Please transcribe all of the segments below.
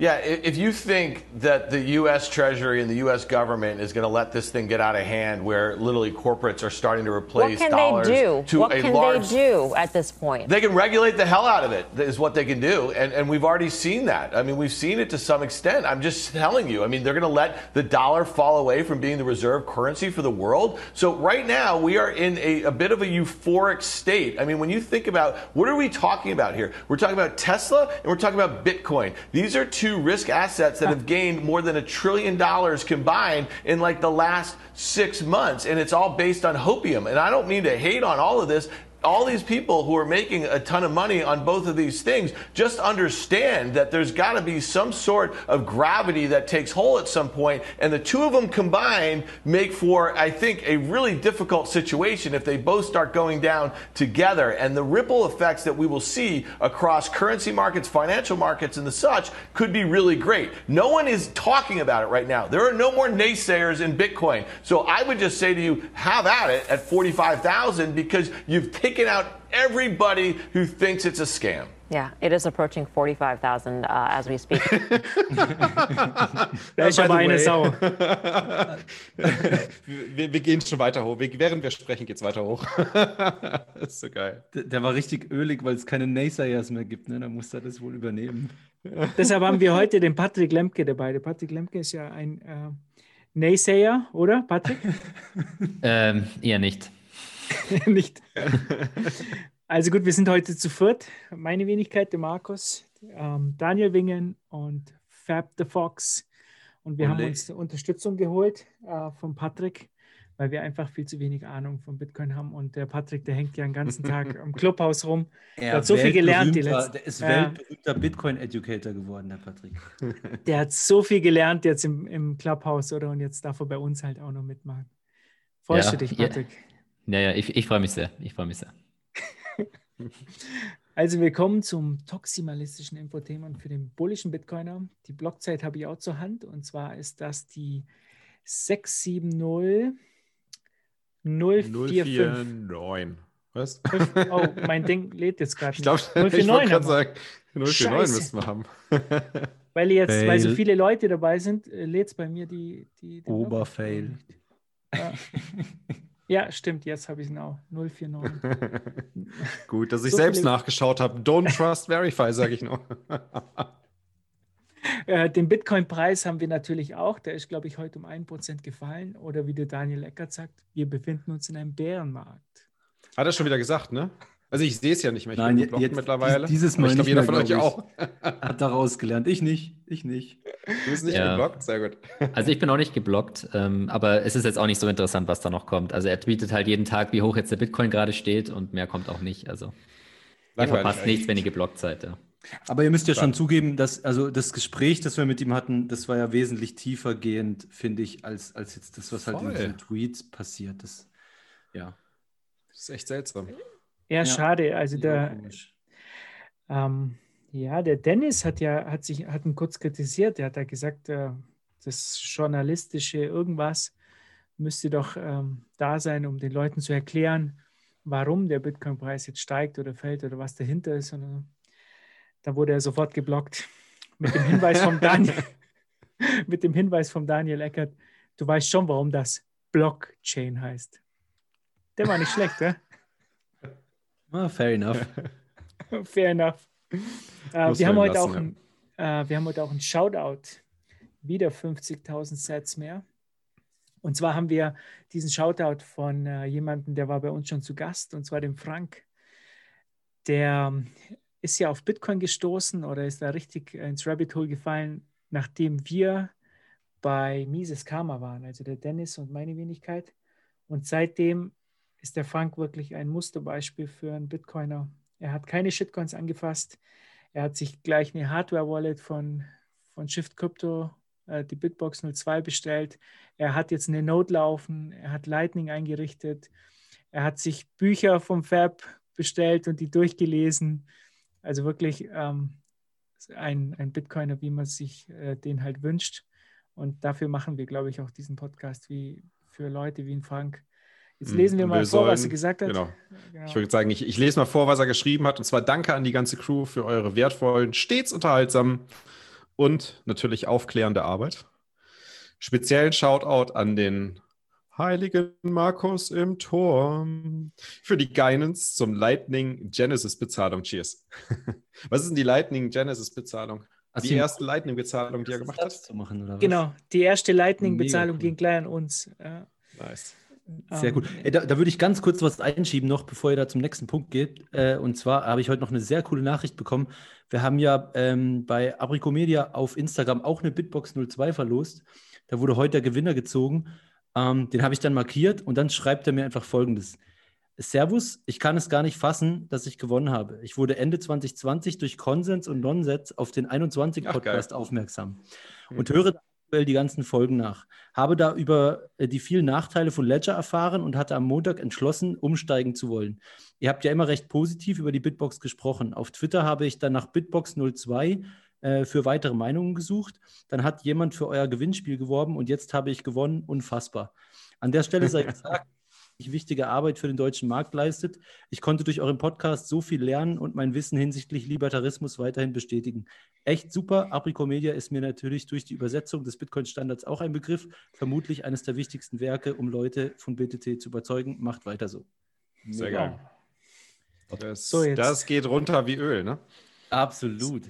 Yeah, if you think that the U.S. Treasury and the U.S. government is going to let this thing get out of hand, where literally corporates are starting to replace what can dollars they do? to what a can large, they do at this point? They can regulate the hell out of it. Is what they can do, and and we've already seen that. I mean, we've seen it to some extent. I'm just telling you. I mean, they're going to let the dollar fall away from being the reserve currency for the world. So right now we are in a, a bit of a euphoric state. I mean, when you think about what are we talking about here? We're talking about Tesla and we're talking about Bitcoin. These are two risk assets that have gained more than a trillion dollars combined in like the last six months. And it's all based on hopium. And I don't mean to hate on all of this all these people who are making a ton of money on both of these things just understand that there's got to be some sort of gravity that takes hold at some point and the two of them combined make for i think a really difficult situation if they both start going down together. And the ripple effects that we will see across currency markets financial markets and the such could be really great. No one is talking about it right now. There are no more naysayers in bitcoin. So i would just say to you have at it at 45000 because you've taken taken out everybody who thinks it's a scam. Yeah, it is approaching 45,000 uh, as we speak. da ist aber eine Sau. wir, wir, gehen schon weiter hoch. während wir sprechen, geht es weiter hoch. das ist so geil. Der, der war richtig ölig, weil es keine Naysayers mehr gibt. Ne? Da muss er das wohl übernehmen. Deshalb haben wir heute den Patrick Lemke dabei. Der Patrick Lemke ist ja ein äh, Naysayer, oder, Patrick? ähm, eher nicht. nicht. Also gut, wir sind heute zu viert. Meine Wenigkeit, der Markus, ähm, Daniel Wingen und Fab the Fox. Und wir und haben uns Unterstützung geholt äh, von Patrick, weil wir einfach viel zu wenig Ahnung von Bitcoin haben. Und der Patrick, der hängt ja den ganzen Tag im Clubhaus rum. Er der hat so viel gelernt. Die letzten, der ist weltberühmter Bitcoin-Educator geworden, der Patrick. Der hat so viel gelernt jetzt im, im Clubhaus, oder? Und jetzt darf er bei uns halt auch noch mitmachen. Freust ja, du dich, Patrick? Ja. Naja, ich, ich freue mich sehr. Ich freue mich sehr. Also wir kommen zum toximalistischen Infotainment für den bullischen Bitcoiner. Die Blockzeit habe ich auch zur Hand und zwar ist das die 670 045. Was? Oh, mein Ding lädt jetzt gerade. Ich glaube, ich wollte gerade sagen, 049 müssen wir haben. Weil jetzt, Fail. weil so viele Leute dabei sind, äh, lädt es bei mir die. die Oberfail. Ja. Ja, stimmt, jetzt habe ich es auch. 049. Gut, dass ich so selbst nachgeschaut habe. Don't trust, verify, sage ich noch. äh, den Bitcoin-Preis haben wir natürlich auch. Der ist, glaube ich, heute um 1% gefallen. Oder wie der Daniel Eckert sagt, wir befinden uns in einem Bärenmarkt. Hat er schon wieder gesagt, ne? Also ich sehe es ja nicht mehr. Ich Nein, bin jetzt, mittlerweile. Dieses Mal ich glaube, jeder von euch auch. Hat daraus gelernt. Ich nicht. Ich nicht. Du bist nicht ja. geblockt? Sehr gut. Also ich bin auch nicht geblockt, ähm, aber es ist jetzt auch nicht so interessant, was da noch kommt. Also er tweetet halt jeden Tag, wie hoch jetzt der Bitcoin gerade steht und mehr kommt auch nicht. Also ihr verpasst nichts, wenn ihr geblockt seid. Ja. Aber ihr müsst ja schon zugeben, dass also das Gespräch, das wir mit ihm hatten, das war ja wesentlich tiefer gehend, finde ich, als, als jetzt das, was halt Voll. in diesen Tweets passiert. Das, ja. Das ist echt seltsam. Ja, schade. Also der, ähm, ja, der Dennis hat ja, hat sich, hat ihn kurz kritisiert. Er hat ja gesagt, äh, das journalistische irgendwas müsste doch ähm, da sein, um den Leuten zu erklären, warum der Bitcoin-Preis jetzt steigt oder fällt oder was dahinter ist. Und, äh, da wurde er sofort geblockt mit dem Hinweis vom Daniel, mit dem Hinweis vom Daniel Eckert. Du weißt schon, warum das Blockchain heißt. Der war nicht schlecht, ja? Ah, fair enough. fair enough. Äh, wir, haben heute lassen, auch ein, äh, wir haben heute auch ein Shoutout. Wieder 50.000 Sets mehr. Und zwar haben wir diesen Shoutout von äh, jemandem, der war bei uns schon zu Gast, und zwar dem Frank. Der ähm, ist ja auf Bitcoin gestoßen oder ist da richtig ins Rabbit Hole gefallen, nachdem wir bei Mises Karma waren, also der Dennis und meine Wenigkeit. Und seitdem ist der Frank wirklich ein Musterbeispiel für einen Bitcoiner. Er hat keine Shitcoins angefasst. Er hat sich gleich eine Hardware-Wallet von, von Shift Crypto, äh, die Bitbox 02 bestellt. Er hat jetzt eine Node laufen. Er hat Lightning eingerichtet. Er hat sich Bücher vom Fab bestellt und die durchgelesen. Also wirklich ähm, ein, ein Bitcoiner, wie man sich äh, den halt wünscht. Und dafür machen wir, glaube ich, auch diesen Podcast wie für Leute wie ein Frank, Jetzt lesen wir mal wir vor, sollen, was er gesagt hat. Genau. genau. Ich würde sagen, ich, ich, lese mal vor, was er geschrieben hat. Und zwar danke an die ganze Crew für eure wertvollen, stets unterhaltsamen und natürlich aufklärende Arbeit. Speziellen Shoutout an den heiligen Markus im Turm für die Guidance zum Lightning Genesis Bezahlung. Cheers. Was ist denn die Lightning Genesis Bezahlung? Hast die erste Lightning-Bezahlung, die er gemacht hat? Zu machen, oder was? Genau, die erste Lightning-Bezahlung cool. ging gleich an uns. Ja. Nice. Sehr gut. Ey, da, da, würde ich ganz kurz was einschieben noch, bevor ihr da zum nächsten Punkt geht. Äh, und zwar habe ich heute noch eine sehr coole Nachricht bekommen. Wir haben ja ähm, bei Abricomedia auf Instagram auch eine Bitbox 02 verlost. Da wurde heute der Gewinner gezogen. Ähm, den habe ich dann markiert und dann schreibt er mir einfach folgendes. Servus, ich kann es gar nicht fassen, dass ich gewonnen habe. Ich wurde Ende 2020 durch Konsens und Nonsens auf den 21 Podcast Ach, aufmerksam und höre aktuell die ganzen Folgen nach. Habe da über äh, die vielen Nachteile von Ledger erfahren und hatte am Montag entschlossen, umsteigen zu wollen. Ihr habt ja immer recht positiv über die Bitbox gesprochen. Auf Twitter habe ich dann nach Bitbox 02 äh, für weitere Meinungen gesucht. Dann hat jemand für euer Gewinnspiel geworben und jetzt habe ich gewonnen. Unfassbar. An der Stelle sei gesagt, wichtige Arbeit für den deutschen Markt leistet. Ich konnte durch euren Podcast so viel lernen und mein Wissen hinsichtlich Libertarismus weiterhin bestätigen. Echt super. Apricomedia ist mir natürlich durch die Übersetzung des Bitcoin-Standards auch ein Begriff. Vermutlich eines der wichtigsten Werke, um Leute von BTT zu überzeugen. Macht weiter so. Sehr geil. Das, so das geht runter wie Öl, ne? Absolut.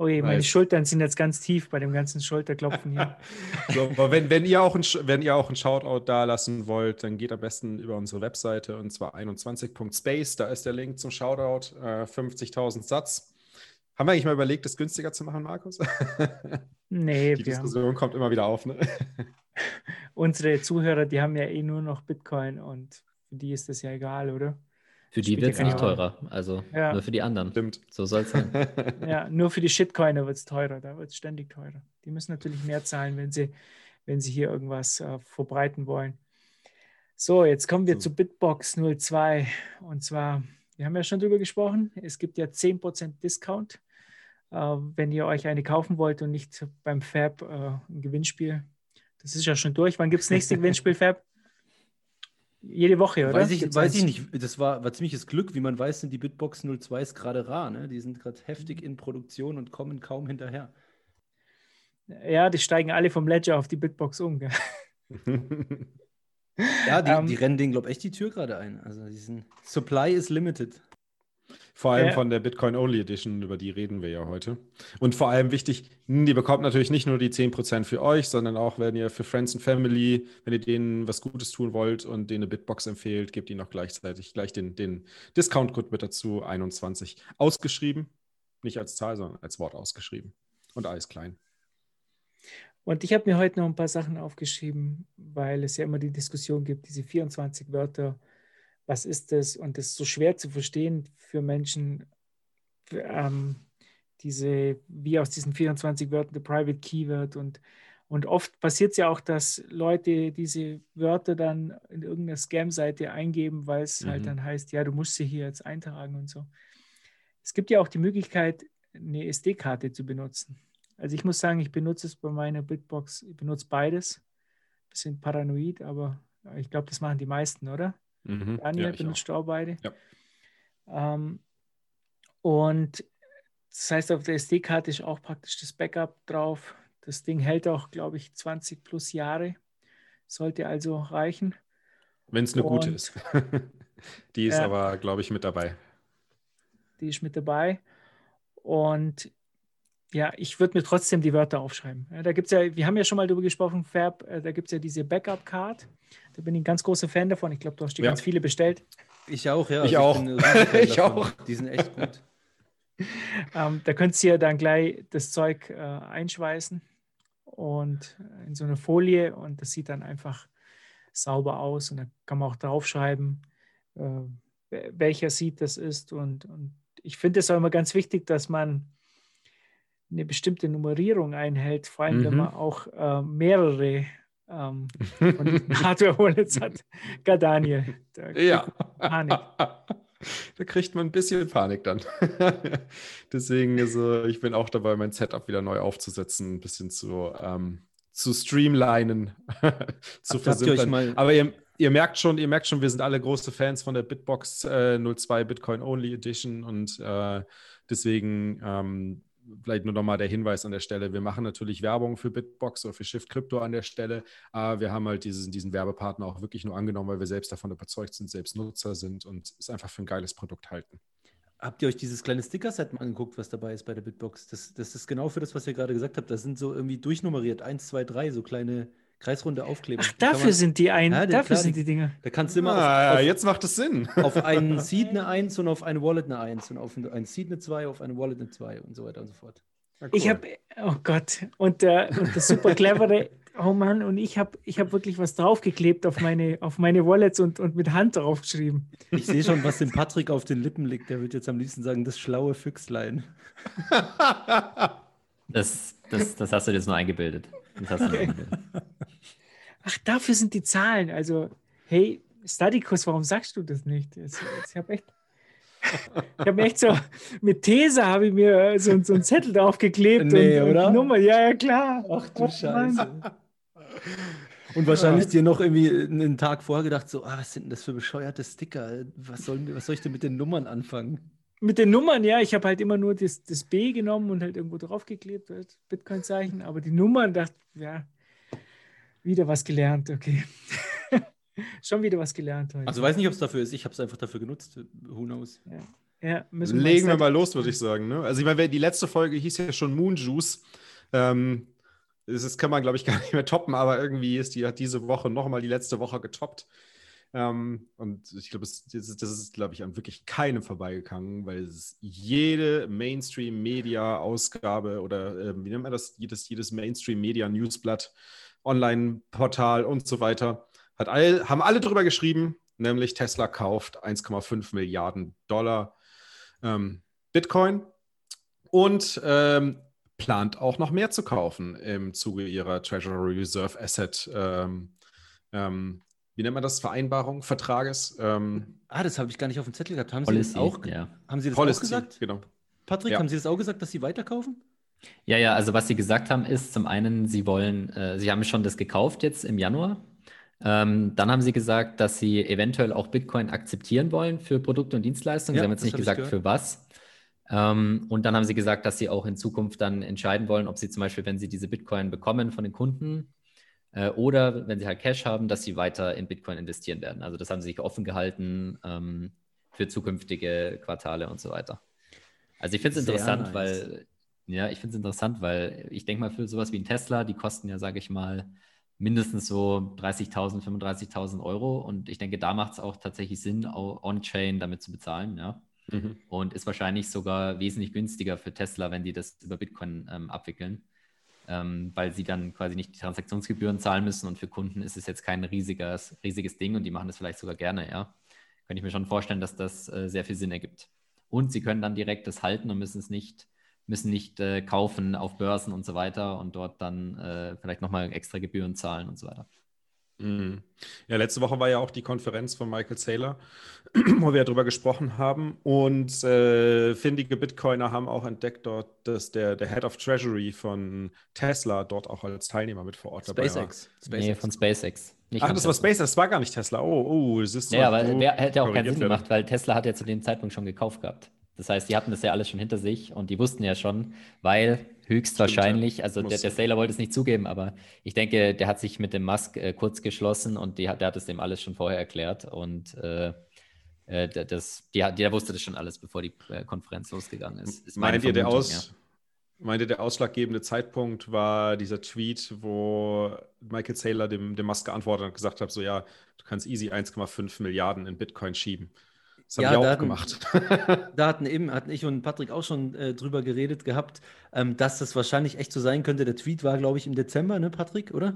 Oh je, meine Schultern sind jetzt ganz tief bei dem ganzen Schulterklopfen hier. so, aber wenn, wenn, ihr auch ein, wenn ihr auch ein Shoutout da lassen wollt, dann geht am besten über unsere Webseite und zwar 21.space. Da ist der Link zum Shoutout. Äh, 50.000 Satz. Haben wir eigentlich mal überlegt, das günstiger zu machen, Markus? Nee, die Diskussion kommt immer wieder auf. Ne? Unsere Zuhörer, die haben ja eh nur noch Bitcoin und für die ist das ja egal, oder? Für die wird es nicht teurer. Also ja. nur für die anderen. Stimmt. So soll es sein. ja, nur für die Shitcoiner wird es teurer. Da wird es ständig teurer. Die müssen natürlich mehr zahlen, wenn sie, wenn sie hier irgendwas äh, verbreiten wollen. So, jetzt kommen wir so. zu Bitbox 02. Und zwar, wir haben ja schon drüber gesprochen, es gibt ja 10% Discount, äh, wenn ihr euch eine kaufen wollt und nicht beim Fab äh, ein Gewinnspiel. Das ist ja schon durch. Wann gibt es nächste Gewinnspiel, Fab? Jede Woche, oder? Weiß ich, weiß ich nicht. Das war, war ziemliches Glück. Wie man weiß, sind die Bitbox 02 gerade rar. Ne? Die sind gerade heftig in Produktion und kommen kaum hinterher. Ja, die steigen alle vom Ledger auf die Bitbox um. ja, die, um, ähm. die rennen den, glaube ich, echt die Tür gerade ein. Also diesen Supply is limited. Vor allem ja. von der Bitcoin Only Edition, über die reden wir ja heute. Und vor allem wichtig, die bekommt natürlich nicht nur die 10% für euch, sondern auch, wenn ihr für Friends and Family, wenn ihr denen was Gutes tun wollt und denen eine Bitbox empfehlt, gebt ihnen auch gleichzeitig gleich den, den Discount-Code mit dazu, 21. Ausgeschrieben, nicht als Zahl, sondern als Wort ausgeschrieben. Und alles klein. Und ich habe mir heute noch ein paar Sachen aufgeschrieben, weil es ja immer die Diskussion gibt, diese 24 Wörter was ist das? Und das ist so schwer zu verstehen für Menschen, für, ähm, diese, wie aus diesen 24 Wörtern der Private Key wird. Und, und oft passiert es ja auch, dass Leute diese Wörter dann in irgendeiner Scam-Seite eingeben, weil es halt mhm. halt dann heißt, ja, du musst sie hier jetzt eintragen und so. Es gibt ja auch die Möglichkeit, eine SD-Karte zu benutzen. Also ich muss sagen, ich benutze es bei meiner Bitbox, ich benutze beides. Bisschen paranoid, aber ich glaube, das machen die meisten, oder? Mhm. Daniel ja, benutzt auch beide. Ja. Ähm, und das heißt, auf der SD-Karte ist auch praktisch das Backup drauf. Das Ding hält auch, glaube ich, 20 plus Jahre. Sollte also reichen. Wenn es eine und, gute ist. die ist äh, aber, glaube ich, mit dabei. Die ist mit dabei. Und ja, ich würde mir trotzdem die Wörter aufschreiben. Ja, da gibt's ja, wir haben ja schon mal darüber gesprochen, Fab, äh, da gibt es ja diese Backup-Card. Da bin ich ein ganz großer Fan davon. Ich glaube, du hast die ja. ganz viele bestellt. Ich auch, ja. Ich also auch. Ich, ich auch. Die sind echt gut. ähm, da könnt ihr dann gleich das Zeug äh, einschweißen und in so eine Folie und das sieht dann einfach sauber aus und da kann man auch draufschreiben, äh, welcher Seed das ist und, und ich finde es auch immer ganz wichtig, dass man eine bestimmte Nummerierung einhält, vor allem mhm. wenn man auch äh, mehrere ähm, Hardware-Wallets hat. Gar Daniel. ja. Panik. Da kriegt man ein bisschen Panik dann. Deswegen, also, ich bin auch dabei, mein Setup wieder neu aufzusetzen, ein bisschen zu, ähm, zu streamlinen, zu versimpeln. Aber ihr, ihr merkt schon, ihr merkt schon, wir sind alle große Fans von der Bitbox äh, 02 Bitcoin Only Edition und äh, deswegen ähm, vielleicht nur nochmal der Hinweis an der Stelle, wir machen natürlich Werbung für Bitbox oder für Shift Crypto an der Stelle, aber wir haben halt diesen, diesen Werbepartner auch wirklich nur angenommen, weil wir selbst davon überzeugt sind, selbst Nutzer sind und es einfach für ein geiles Produkt halten. Habt ihr euch dieses kleine Sticker-Set mal angeguckt, was dabei ist bei der Bitbox? Das, das ist genau für das, was ihr gerade gesagt habt. Das sind so irgendwie durchnummeriert, 1, 2, 3, so kleine kreisrunde Aufkleber. Ach, dafür man, sind die ein, ja, dafür klar, sind die Dinge. Da kannst du immer ah, auf, auf, jetzt macht es Sinn. Auf einen Seed eine 1 und auf eine Wallet eine 1 und auf ein Seed eine 2, auf eine Wallet eine 2 und so weiter und so fort. cool. Ich habe, oh Gott, und, äh, und das super clevere oh Mann, und ich habe ich hab wirklich was draufgeklebt auf meine, auf meine Wallets und, und mit Hand draufgeschrieben. Ich sehe schon, was dem Patrick auf den Lippen liegt. Der wird jetzt am liebsten sagen, das schlaue Füchslein. Das, das, das hast du jetzt nur eingebildet. Okay. Ach, dafür sind die Zahlen. Also, hey, Stadicus, warum sagst du das nicht? Jetzt, jetzt, ich habe echt ich habe echt so, mit These habe ich mir so, so einen Zettel draufgeklebt. Nee, und, oder? Und Nummer, ja, ja, klar. Ach du Scheiße. Und wahrscheinlich ja. dir noch irgendwie einen Tag vorher gedacht, so, ah, was sind denn das für bescheuerte Sticker? Was, soll, was soll ich denn mit den Nummern anfangen? Mit den Nummern, ja, ich habe halt immer nur das, das B genommen und halt irgendwo draufgeklebt, halt Bitcoin-Zeichen, aber die Nummern, dachte, ja, wieder was gelernt, okay. Schon wieder was gelernt heute. Also weiß nicht, ob es dafür ist, ich habe es einfach dafür genutzt, who knows. Ja. Ja, Legen wir mal los, würde ich sagen. Ne? Also ich meine, die letzte Folge hieß ja schon Moon Juice. Ähm, das kann man, glaube ich, gar nicht mehr toppen, aber irgendwie ist die, hat diese Woche nochmal die letzte Woche getoppt. Ähm, und ich glaube, das, das, ist, glaube ich, an wirklich keinem vorbeigegangen, weil es jede Mainstream-Media-Ausgabe oder äh, wie nennt man das? Jedes, jedes Mainstream-Media-Newsblatt, Online-Portal und so weiter, hat all, haben alle drüber geschrieben, nämlich Tesla kauft 1,5 Milliarden Dollar ähm, Bitcoin und ähm, plant auch noch mehr zu kaufen im Zuge ihrer Treasury Reserve Asset, ähm, ähm, wie nennt man das, Vereinbarung, Vertrages. Ähm, ah, das habe ich gar nicht auf dem Zettel gehabt. Haben Policy, Sie das auch, ja. haben Sie das Policy, auch gesagt? Genau. Patrick, ja. haben Sie das auch gesagt, dass Sie weiterkaufen? Ja, ja, also was Sie gesagt haben, ist zum einen, Sie wollen, äh, Sie haben schon das gekauft jetzt im Januar. Ähm, dann haben Sie gesagt, dass Sie eventuell auch Bitcoin akzeptieren wollen für Produkte und Dienstleistungen. Ja, Sie haben jetzt nicht gesagt, für was. Ähm, und dann haben sie gesagt, dass sie auch in Zukunft dann entscheiden wollen, ob sie zum Beispiel, wenn sie diese Bitcoin bekommen von den Kunden äh, oder wenn sie halt Cash haben, dass sie weiter in Bitcoin investieren werden. Also das haben sie sich offen gehalten ähm, für zukünftige Quartale und so weiter. Also ich finde es interessant, nice. weil ja, ich finde es interessant, weil ich denke mal für sowas wie ein Tesla, die kosten ja, sage ich mal, mindestens so 30.000, 35.000 Euro und ich denke, da macht es auch tatsächlich Sinn, on-chain damit zu bezahlen, ja. Mhm. Und ist wahrscheinlich sogar wesentlich günstiger für Tesla, wenn die das über Bitcoin ähm, abwickeln, ähm, weil sie dann quasi nicht die Transaktionsgebühren zahlen müssen und für Kunden ist es jetzt kein riesiges, riesiges Ding und die machen das vielleicht sogar gerne, ja. Könnte ich mir schon vorstellen, dass das äh, sehr viel Sinn ergibt. Und sie können dann direkt das halten und müssen es nicht, müssen nicht äh, kaufen auf Börsen und so weiter und dort dann äh, vielleicht nochmal extra Gebühren zahlen und so weiter. Mhm. Ja, letzte Woche war ja auch die Konferenz von Michael Saylor, wo wir darüber gesprochen haben. Und äh, findige Bitcoiner haben auch entdeckt dort, dass der, der Head of Treasury von Tesla dort auch als Teilnehmer mit vor Ort SpaceX. dabei war. SpaceX. Nee, von SpaceX. Nicht Ach, das Tesla. war SpaceX, das war gar nicht Tesla. Oh, oh, das ist so. Ja, aber der hätte auch keinen Sinn gemacht, weil Tesla hat ja zu dem Zeitpunkt schon gekauft gehabt. Das heißt, die hatten das ja alles schon hinter sich und die wussten ja schon, weil höchstwahrscheinlich, Stimmt, also der, der, Sailor wollte es nicht zugeben, aber ich denke, der hat sich mit dem Musk äh, kurz geschlossen und die, der hat es dem alles schon vorher erklärt und äh, äh das, die, der wusste das schon alles, bevor die äh, Konferenz losgegangen ist. ist meint, ihr der Aus, ja. meint ihr, der ausschlaggebende Zeitpunkt war dieser Tweet, wo Michael Saylor dem, dem Musk geantwortet hat und gesagt hat, so ja, du kannst easy 1,5 Milliarden in Bitcoin schieben. Das ja, haben wir auch hatten, gemacht. da hatten eben, hatten ich und Patrick auch schon äh, drüber geredet gehabt, ähm, dass das wahrscheinlich echt so sein könnte. Der Tweet war, glaube ich, im Dezember, ne, Patrick, oder?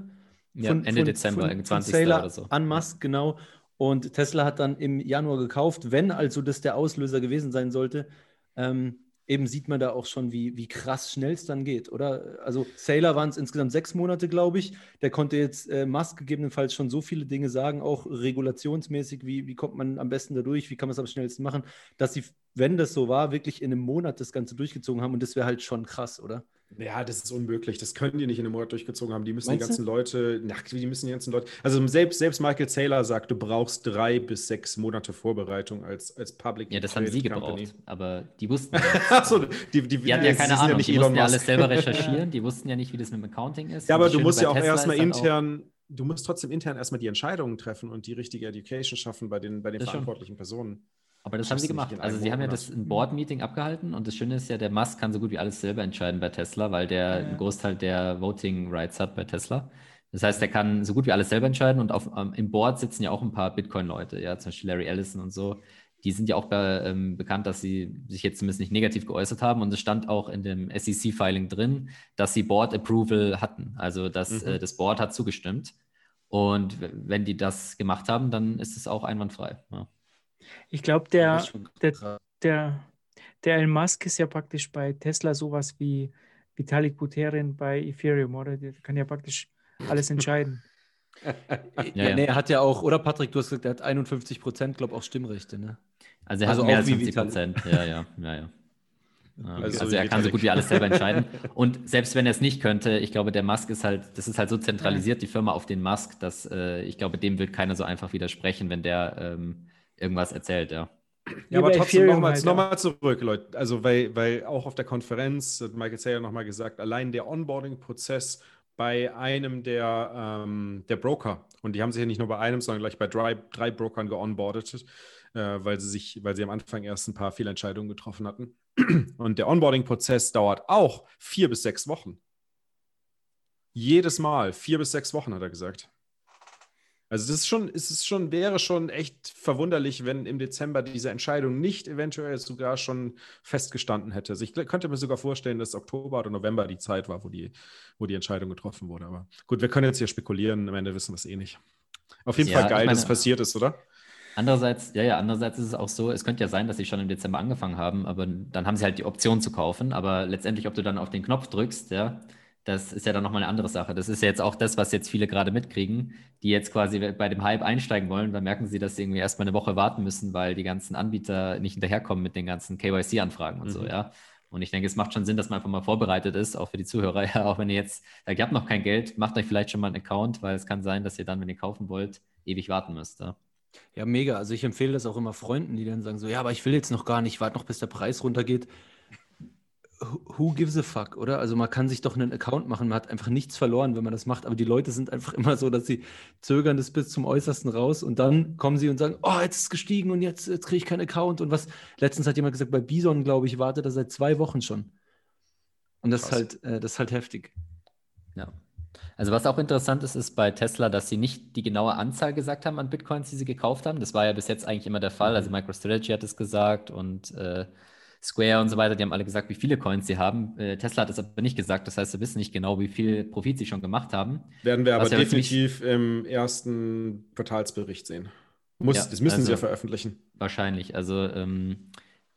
Ja, von, Ende von, Dezember, von, 20. Von oder so. An Musk, genau. Und Tesla hat dann im Januar gekauft, wenn also das der Auslöser gewesen sein sollte. Ähm, eben sieht man da auch schon, wie, wie krass schnell es dann geht, oder? Also Sailor waren es insgesamt sechs Monate, glaube ich. Der konnte jetzt äh, Musk gegebenenfalls schon so viele Dinge sagen, auch regulationsmäßig, wie, wie kommt man am besten da durch, wie kann man es am schnellsten machen, dass sie, wenn das so war, wirklich in einem Monat das Ganze durchgezogen haben und das wäre halt schon krass, oder? Ja, das ist unmöglich. Das können die nicht in einem Monat durchgezogen haben. Die müssen Meinst die ganzen du? Leute, na, die müssen die ganzen Leute. Also selbst, selbst Michael Saylor sagt, du brauchst drei bis sechs Monate Vorbereitung als, als Public. Ja, das haben sie Company. gebraucht, aber die wussten. Achso, die, die, die hatten ja keine Ahnung. Ja die mussten ja alles selber recherchieren. Die wussten ja nicht, wie das mit dem Accounting ist. Ja, aber du musst ja auch erstmal intern. Du musst trotzdem intern erstmal die Entscheidungen treffen und die richtige Education schaffen bei den, bei den verantwortlichen schon. Personen. Aber das, haben sie gemacht. Also sie haben ja das ein Board-Meeting abgehalten und das Schöne ist ja, der Musk kann so gut wie alles selber entscheiden bei Tesla, weil der ja. einen Großteil der Voting-Rights hat bei Tesla. Das heißt, er kann so gut wie alles selber entscheiden und auf, ähm, im Board sitzen ja auch ein paar Bitcoin-Leute, ja, zum Beispiel Larry Ellison und so. Die sind ja auch bei, ähm, bekannt, dass sie sich jetzt zumindest nicht negativ geäußert haben und es stand auch in dem SEC-Filing drin, dass sie Board-Approval hatten. Also dass, mhm. äh, das Board hat zugestimmt. Und wenn die das gemacht haben, dann ist es auch einwandfrei. Ja. Ich glaube, der, der, der, der Elon Musk ist ja praktisch bei Tesla sowas wie Vitalik Buterin bei Ethereum, oder? Der kann ja praktisch alles entscheiden. ja, ja. Nee, er hat ja auch, oder Patrick, du hast gesagt, er hat 51 Prozent, glaube ich, auch Stimmrechte, ne? Also er also hat mehr als 50 Prozent, ja, ja, ja, ja. Also, also, er kann so gut wie alles selber entscheiden. Und selbst wenn er es nicht könnte, ich glaube, der Musk ist halt, das ist halt so zentralisiert, die Firma auf den Musk, dass äh, ich glaube, dem wird keiner so einfach widersprechen, wenn der ähm, irgendwas erzählt, ja. Ja, aber trotzdem nochmal halt, noch mal zurück, Leute. Also, weil, weil auch auf der Konferenz hat Michael Saylor nochmal gesagt, allein der Onboarding-Prozess bei einem der, ähm, der Broker, und die haben sich ja nicht nur bei einem, sondern gleich bei drei, drei Brokern geonboardet, äh, weil sie sich, weil sie am Anfang erst ein paar Fehlentscheidungen getroffen hatten. Und der Onboarding-Prozess dauert auch vier bis sechs Wochen. Jedes Mal, vier bis sechs Wochen, hat er gesagt. Also das ist schon, es ist schon, wäre schon echt verwunderlich, wenn im Dezember diese Entscheidung nicht eventuell sogar schon festgestanden hätte. Also ich könnte mir sogar vorstellen, dass Oktober oder November die Zeit war, wo die, wo die Entscheidung getroffen wurde. Aber gut, wir können jetzt hier spekulieren, am Ende wissen wir es eh nicht. Auf jeden ja, Fall geil, meine, dass es passiert ist, oder? Andererseits, ja, ja, andererseits ist es auch so, es könnte ja sein, dass sie schon im Dezember angefangen haben, aber dann haben sie halt die Option zu kaufen. Aber letztendlich, ob du dann auf den Knopf drückst, ja, das ist ja dann nochmal eine andere Sache. Das ist ja jetzt auch das, was jetzt viele gerade mitkriegen, die jetzt quasi bei dem Hype einsteigen wollen. Dann merken sie, dass sie irgendwie erstmal eine Woche warten müssen, weil die ganzen Anbieter nicht hinterherkommen mit den ganzen KYC-Anfragen und mhm. so, ja. Und ich denke, es macht schon Sinn, dass man einfach mal vorbereitet ist, auch für die Zuhörer. Ja, auch wenn ihr jetzt sagt, ihr habt noch kein Geld, macht euch vielleicht schon mal einen Account, weil es kann sein, dass ihr dann, wenn ihr kaufen wollt, ewig warten müsst. Ja. Ja, mega. Also ich empfehle das auch immer Freunden, die dann sagen so, ja, aber ich will jetzt noch gar nicht, warte noch, bis der Preis runtergeht who gives a fuck, oder? Also man kann sich doch einen Account machen, man hat einfach nichts verloren, wenn man das macht, aber die Leute sind einfach immer so, dass sie zögern das bis zum Äußersten raus und dann kommen sie und sagen, oh, jetzt ist es gestiegen und jetzt, jetzt kriege ich keinen Account und was, letztens hat jemand gesagt, bei Bison, glaube ich, wartet er seit zwei Wochen schon. Und das ist halt, äh, das ist halt heftig. Ja. Also was auch interessant ist, ist bei Tesla, dass sie nicht die genaue Anzahl gesagt haben an Bitcoins, die sie gekauft haben. Das war ja bis jetzt eigentlich immer der Fall. Also MicroStrategy hat es gesagt und äh, Square und so weiter, die haben alle gesagt, wie viele Coins sie haben. Äh, Tesla hat es aber nicht gesagt, das heißt, sie wissen nicht genau, wie viel Profit sie schon gemacht haben. Werden wir aber ja definitiv im ersten Quartalsbericht sehen. Muss, ja, das müssen also sie ja veröffentlichen. Wahrscheinlich. Also ähm,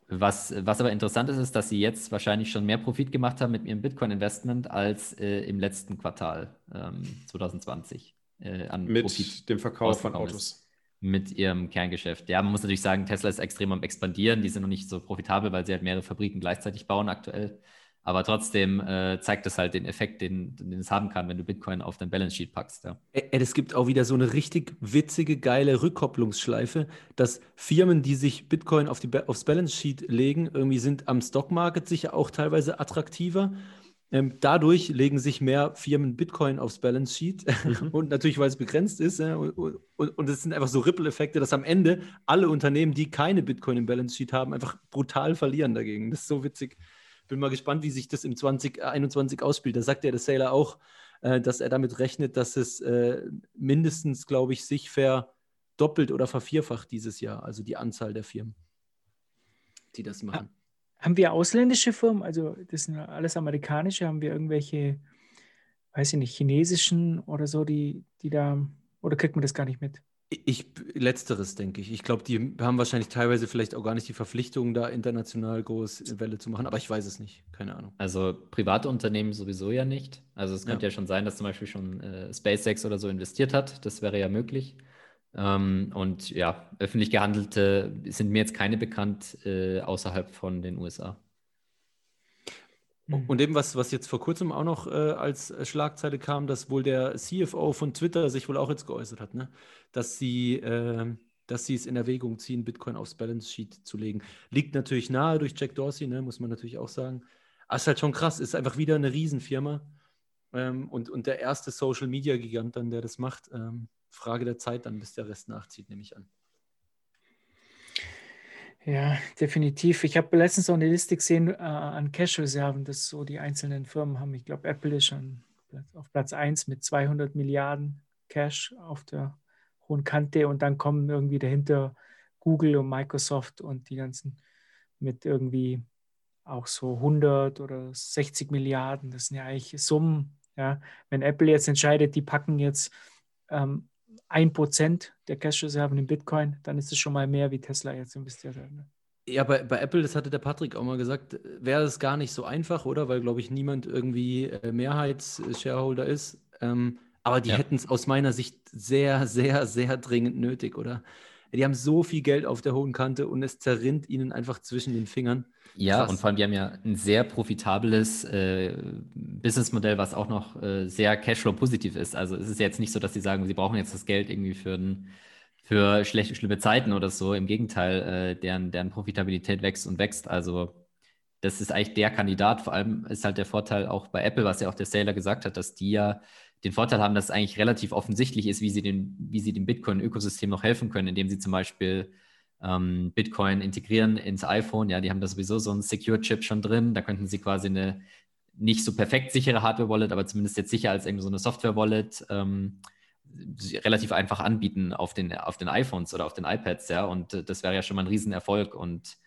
was, was aber interessant ist, ist, dass sie jetzt wahrscheinlich schon mehr Profit gemacht haben mit ihrem Bitcoin-Investment als äh, im letzten Quartal ähm, 2020. Äh, mit Profit dem Verkauf von Autos. Ist mit ihrem Kerngeschäft. Ja, man muss natürlich sagen, Tesla ist extrem am expandieren. Die sind noch nicht so profitabel, weil sie halt mehrere Fabriken gleichzeitig bauen aktuell. Aber trotzdem äh, zeigt das halt den Effekt, den, den es haben kann, wenn du Bitcoin auf dein Balance Sheet packst. Ja. Es gibt auch wieder so eine richtig witzige, geile Rückkopplungsschleife, dass Firmen, die sich Bitcoin auf die, aufs Balance Sheet legen, irgendwie sind am Stockmarket sicher auch teilweise attraktiver. Ähm, dadurch legen sich mehr Firmen Bitcoin aufs Balance Sheet mhm. und natürlich, weil es begrenzt ist. Und, und, es sind einfach so Ripple-Effekte, dass am Ende alle Unternehmen, die keine Bitcoin im Balance Sheet haben, einfach brutal verlieren dagegen. Das ist so witzig. Bin mal gespannt, wie sich das im 2021 ausspielt. Da sagt ja der Sailor auch, äh, dass er damit rechnet, dass es äh, mindestens, glaube ich, sich verdoppelt oder vervierfacht dieses Jahr, also die Anzahl der Firmen, die das machen. Haben wir ausländische Firmen, also das sind alles amerikanische, haben wir irgendwelche, weiß ich nicht, chinesischen oder so, die, die da, oder kriegt man das gar nicht mit? Ich, letzteres denke ich. Ich glaube, die haben wahrscheinlich teilweise vielleicht auch gar nicht die Verpflichtung, da international groß Welle zu machen, aber ich weiß es nicht. Keine Ahnung. Also private Unternehmen sowieso ja nicht. Also es könnte ja, ja schon sein, dass zum Beispiel schon äh, SpaceX oder so investiert hat. Das wäre ja möglich. Ähm, und ja, öffentlich gehandelte sind mir jetzt keine bekannt äh, außerhalb von den USA. Und eben, was, was jetzt vor kurzem auch noch äh, als Schlagzeile kam, dass wohl der CFO von Twitter sich wohl auch jetzt geäußert hat, ne? dass sie äh, dass sie es in Erwägung ziehen, Bitcoin aufs Balance Sheet zu legen. Liegt natürlich nahe durch Jack Dorsey, ne? muss man natürlich auch sagen. Aber ist halt schon krass, ist einfach wieder eine Riesenfirma ähm, und, und der erste Social Media Gigant dann, der das macht. Ähm, Frage der Zeit dann, bis der Rest nachzieht, nehme ich an. Ja, definitiv. Ich habe letztens auch eine Liste gesehen äh, an Cash-Reserven, das so die einzelnen Firmen haben. Ich glaube, Apple ist schon auf Platz 1 mit 200 Milliarden Cash auf der hohen Kante und dann kommen irgendwie dahinter Google und Microsoft und die ganzen mit irgendwie auch so 100 oder 60 Milliarden. Das sind ja eigentlich Summen. Ja. Wenn Apple jetzt entscheidet, die packen jetzt ähm, 1% der Cash-Reserven in Bitcoin, dann ist es schon mal mehr, wie Tesla jetzt investiert hat. Ne? Ja, bei, bei Apple, das hatte der Patrick auch mal gesagt, wäre es gar nicht so einfach, oder? Weil, glaube ich, niemand irgendwie äh, Mehrheits-Shareholder ist. Ähm, aber die ja. hätten es aus meiner Sicht sehr, sehr, sehr dringend nötig, oder? Die haben so viel Geld auf der hohen Kante und es zerrinnt ihnen einfach zwischen den Fingern. Ja, Krass. und vor allem, die haben ja ein sehr profitables äh, Businessmodell, was auch noch äh, sehr Cashflow-positiv ist. Also es ist jetzt nicht so, dass sie sagen, sie brauchen jetzt das Geld irgendwie für, ein, für schlechte, schlimme Zeiten oder so. Im Gegenteil, äh, deren, deren Profitabilität wächst und wächst. Also das ist eigentlich der Kandidat. Vor allem ist halt der Vorteil auch bei Apple, was ja auch der Sailor gesagt hat, dass die ja den Vorteil haben, dass es eigentlich relativ offensichtlich ist, wie sie, den, wie sie dem Bitcoin-Ökosystem noch helfen können, indem sie zum Beispiel ähm, Bitcoin integrieren ins iPhone. Ja, die haben da sowieso so einen Secure-Chip schon drin. Da könnten sie quasi eine nicht so perfekt sichere Hardware-Wallet, aber zumindest jetzt sicher als irgendwie so eine Software-Wallet ähm, relativ einfach anbieten auf den, auf den iPhones oder auf den iPads. Ja, und äh, das wäre ja schon mal ein Riesenerfolg und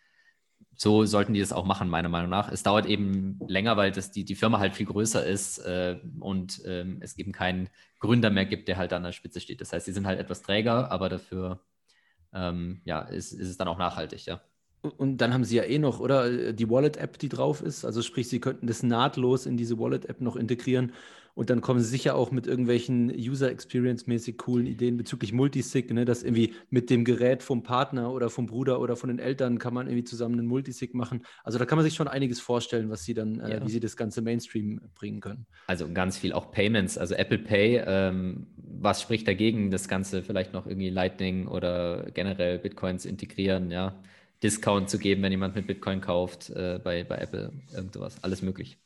so sollten die das auch machen, meiner Meinung nach. Es dauert eben länger, weil das die, die Firma halt viel größer ist äh, und ähm, es eben keinen Gründer mehr gibt, der halt an der Spitze steht. Das heißt, sie sind halt etwas träger, aber dafür ähm, ja, ist, ist es dann auch nachhaltig, ja. Und dann haben sie ja eh noch, oder? Die Wallet-App, die drauf ist. Also sprich, sie könnten das nahtlos in diese Wallet-App noch integrieren. Und dann kommen sie sicher auch mit irgendwelchen User-Experience-mäßig coolen Ideen bezüglich Multisig, ne? dass irgendwie mit dem Gerät vom Partner oder vom Bruder oder von den Eltern kann man irgendwie zusammen einen Multisig machen. Also da kann man sich schon einiges vorstellen, was sie dann, äh, ja. wie sie das ganze Mainstream bringen können. Also ganz viel auch Payments, also Apple Pay. Ähm, was spricht dagegen, das Ganze vielleicht noch irgendwie Lightning oder generell Bitcoins integrieren, ja? Discount zu geben, wenn jemand mit Bitcoin kauft äh, bei, bei Apple, irgendwas, alles möglich.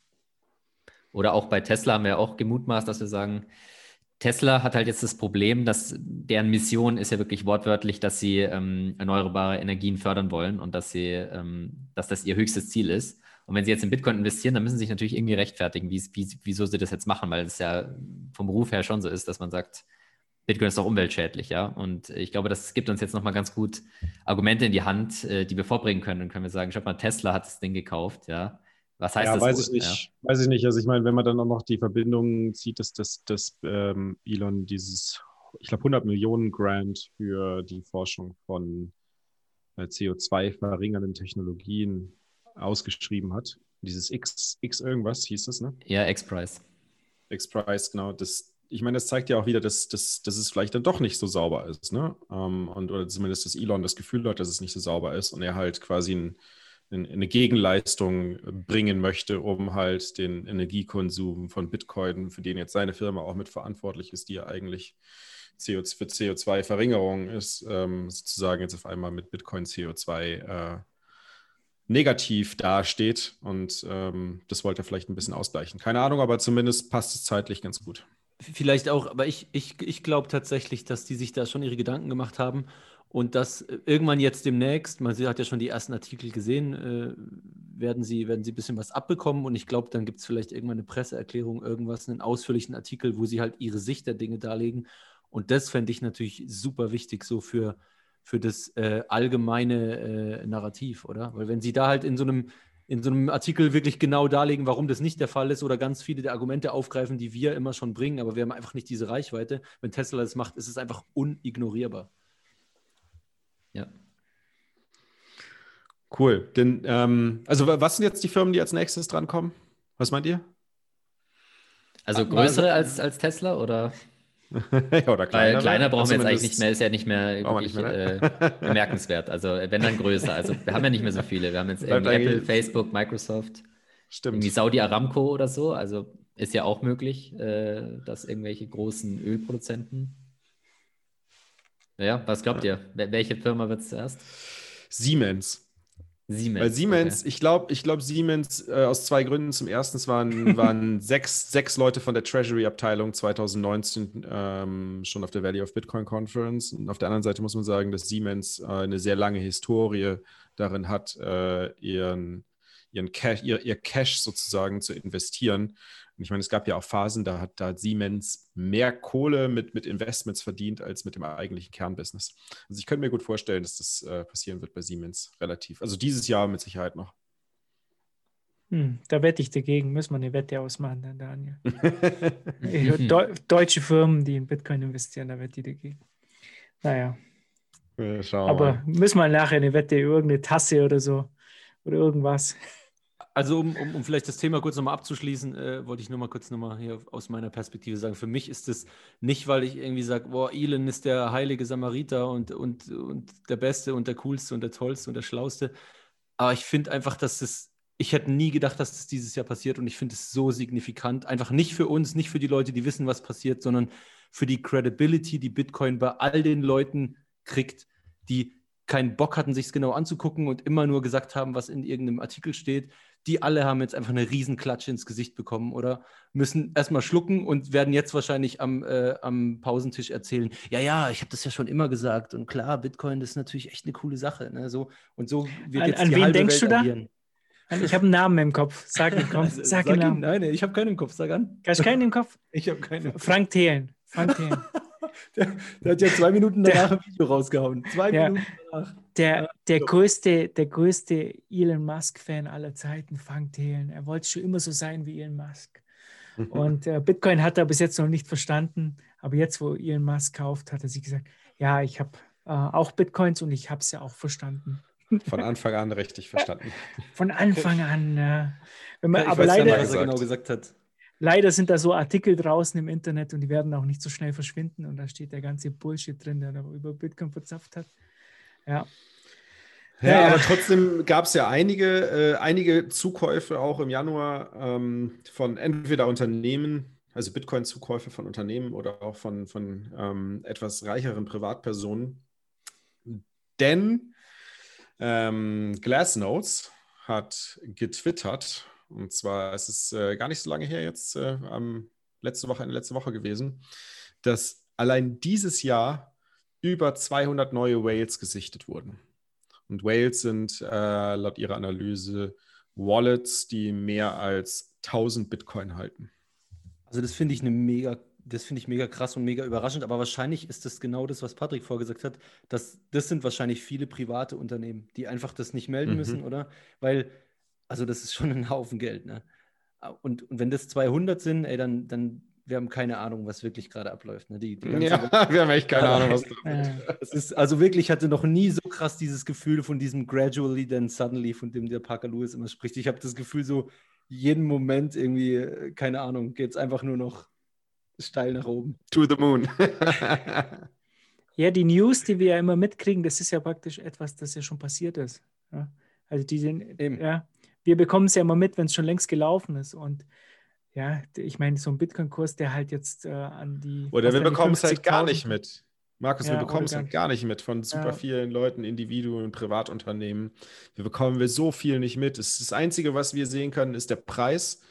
Oder auch bei Tesla haben wir auch gemutmaßt, dass wir sagen, Tesla hat halt jetzt das Problem, dass deren Mission ist ja wirklich wortwörtlich, dass sie ähm, erneuerbare Energien fördern wollen und dass sie, ähm, dass das ihr höchstes Ziel ist. Und wenn sie jetzt in Bitcoin investieren, dann müssen sie sich natürlich irgendwie rechtfertigen, wie, wie, wieso sie das jetzt machen, weil es ja vom Beruf her schon so ist, dass man sagt, Bitcoin ist doch umweltschädlich, ja. Und ich glaube, das gibt uns jetzt nochmal ganz gut Argumente in die Hand, äh, die wir vorbringen können. Dann können wir sagen, schau mal, Tesla hat das Ding gekauft, ja. Was heißt ja, das? Weiß ich nicht. Ja. Weiß ich nicht. Also ich meine, wenn man dann auch noch die Verbindung zieht, dass, dass, dass ähm, Elon dieses, ich glaube, 100 Millionen Grant für die Forschung von äh, CO2-verringernden Technologien ausgeschrieben hat. Dieses X, X irgendwas hieß das, ne? Ja, X-Price. X-Price, genau. Das, ich meine, das zeigt ja auch wieder, dass, dass, dass es vielleicht dann doch nicht so sauber ist, ne? Ähm, und, oder zumindest, dass Elon das Gefühl hat, dass es nicht so sauber ist und er halt quasi ein eine Gegenleistung bringen möchte, um halt den Energiekonsum von Bitcoin, für den jetzt seine Firma auch mitverantwortlich ist, die ja eigentlich CO, für CO2-Verringerung ist, ähm, sozusagen jetzt auf einmal mit Bitcoin CO2 äh, negativ dasteht. Und ähm, das wollte er vielleicht ein bisschen ausgleichen. Keine Ahnung, aber zumindest passt es zeitlich ganz gut. Vielleicht auch, aber ich, ich, ich glaube tatsächlich, dass die sich da schon ihre Gedanken gemacht haben und dass äh, irgendwann jetzt demnächst, man hat ja schon die ersten Artikel gesehen, äh, werden, sie, werden sie ein bisschen was abbekommen. Und ich glaube, dann gibt es vielleicht irgendwann eine Presseerklärung, irgendwas, einen ausführlichen Artikel, wo sie halt ihre Sicht der Dinge darlegen. Und das fände ich natürlich super wichtig, so für, für das äh, allgemeine äh, Narrativ, oder? Weil wenn sie da halt in so einem in so einem Artikel wirklich genau darlegen, warum das nicht der Fall ist oder ganz viele der Argumente aufgreifen, die wir immer schon bringen, aber wir haben einfach nicht diese Reichweite. Wenn Tesla das macht, ist es einfach unignorierbar. Ja. Cool. Denn, ähm, also was sind jetzt die Firmen, die als nächstes drankommen? Was meint ihr? Also größere als, als Tesla oder? ja, oder kleiner. Weil kleiner brauchen wir jetzt eigentlich nicht mehr, ist ja nicht mehr, wirklich, nicht mehr ne? äh, bemerkenswert. Also wenn dann größer. Also wir haben ja nicht mehr so viele. Wir haben jetzt Apple, Facebook, Microsoft. Stimmt. Wie Saudi Aramco oder so. Also ist ja auch möglich, äh, dass irgendwelche großen Ölproduzenten. Ja, was glaubt ihr? Welche Firma wird es zuerst? Siemens. Siemens. Weil Siemens, okay. ich glaube, ich glaub, Siemens äh, aus zwei Gründen. Zum ersten waren, waren sechs, sechs Leute von der Treasury-Abteilung 2019 ähm, schon auf der Value of Bitcoin Conference. Und auf der anderen Seite muss man sagen, dass Siemens äh, eine sehr lange Historie darin hat, äh, ihren, ihren Cash, ihr, ihr Cash sozusagen zu investieren. Und ich meine, es gab ja auch Phasen, da hat, da hat Siemens mehr Kohle mit, mit Investments verdient als mit dem eigentlichen Kernbusiness. Also ich könnte mir gut vorstellen, dass das äh, passieren wird bei Siemens relativ. Also dieses Jahr mit Sicherheit noch. Hm, da wette ich dagegen. Müssen wir eine Wette ausmachen, dann, Daniel. De deutsche Firmen, die in Bitcoin investieren, da wette ich dagegen. Naja. Aber mal. müssen wir nachher eine Wette, irgendeine Tasse oder so oder irgendwas. Also um, um, um, vielleicht das Thema kurz nochmal abzuschließen, äh, wollte ich nochmal kurz nochmal hier aus meiner Perspektive sagen, für mich ist es nicht, weil ich irgendwie sage, boah, Elon ist der heilige Samariter und, und, und der Beste und der Coolste und der Tollste und der Schlauste, aber ich finde einfach, dass das, ich hätte nie gedacht, dass das dieses Jahr passiert und ich finde es so signifikant, einfach nicht für uns, nicht für die Leute, die wissen, was passiert, sondern für die Credibility, die Bitcoin bei all den Leuten kriegt, die keinen Bock hatten, sich es genau anzugucken und immer nur gesagt haben, was in irgendeinem Artikel steht, die alle haben jetzt einfach eine Riesenklatsche ins Gesicht bekommen oder müssen erstmal schlucken und werden jetzt wahrscheinlich am, äh, am Pausentisch erzählen, ja, ja, ich habe das ja schon immer gesagt und klar, Bitcoin das ist natürlich echt eine coole Sache. Ne? So, und so wird an, jetzt an die wen halbe denkst Welt du agieren. da? Ich habe einen Namen im Kopf. Sag ihn, komm. Sag, sag ihn. Namen. Nein, ich habe keinen im Kopf. Sag an. Hast du keinen im Kopf? Ich habe keinen. Frank Thelen. Frank Thelen. der, der, hat ja zwei Minuten danach der, ein Video rausgehauen. Zwei ja. Minuten danach. Der, der, größte, der größte Elon Musk-Fan aller Zeiten, Frank Thelen. Er wollte schon immer so sein wie Elon Musk. Und äh, Bitcoin hat er bis jetzt noch nicht verstanden. Aber jetzt, wo Elon Musk kauft, hat er sich gesagt, ja, ich habe äh, auch Bitcoins und ich habe es ja auch verstanden. Von Anfang an richtig verstanden. Von Anfang an. Äh, wenn man, ja, aber leider, was er genau gesagt hat. Leider sind da so Artikel draußen im Internet und die werden auch nicht so schnell verschwinden. Und da steht der ganze Bullshit drin, der da über Bitcoin verzapft hat. Ja. Ja, ja, aber trotzdem gab es ja einige, äh, einige Zukäufe auch im Januar ähm, von entweder Unternehmen, also Bitcoin-Zukäufe von Unternehmen oder auch von, von ähm, etwas reicheren Privatpersonen. Denn ähm, Glassnotes hat getwittert, und zwar es ist äh, gar nicht so lange her jetzt, äh, letzte Woche, letzte Woche gewesen, dass allein dieses Jahr über 200 neue Whales gesichtet wurden. Und Whales sind äh, laut ihrer Analyse Wallets, die mehr als 1000 Bitcoin halten. Also das finde ich eine mega, das finde ich mega krass und mega überraschend. Aber wahrscheinlich ist das genau das, was Patrick vorgesagt hat. Dass, das sind wahrscheinlich viele private Unternehmen, die einfach das nicht melden mhm. müssen, oder? Weil, also das ist schon ein Haufen Geld, ne? Und, und wenn das 200 sind, ey, dann, dann wir haben keine Ahnung, was wirklich gerade abläuft. Ne? Die, die ja, wir haben echt keine Ahnung, was da es ist. Also wirklich, ich hatte noch nie so krass dieses Gefühl von diesem gradually, then suddenly, von dem der Parker Lewis immer spricht. Ich habe das Gefühl, so jeden Moment irgendwie, keine Ahnung, geht es einfach nur noch steil nach oben. To the moon. ja, die News, die wir ja immer mitkriegen, das ist ja praktisch etwas, das ja schon passiert ist. Ja? Also die sind, Eben. ja, wir bekommen es ja immer mit, wenn es schon längst gelaufen ist. Und ja, ich meine, so ein Bitcoin-Kurs, der halt jetzt äh, an die. Oder wir bekommen es halt gar nicht mit. Markus, ja, wir bekommen es halt gar nicht mit von super ja. vielen Leuten, Individuen, Privatunternehmen. Wir bekommen wir so viel nicht mit. Das Einzige, was wir sehen können, ist der Preis.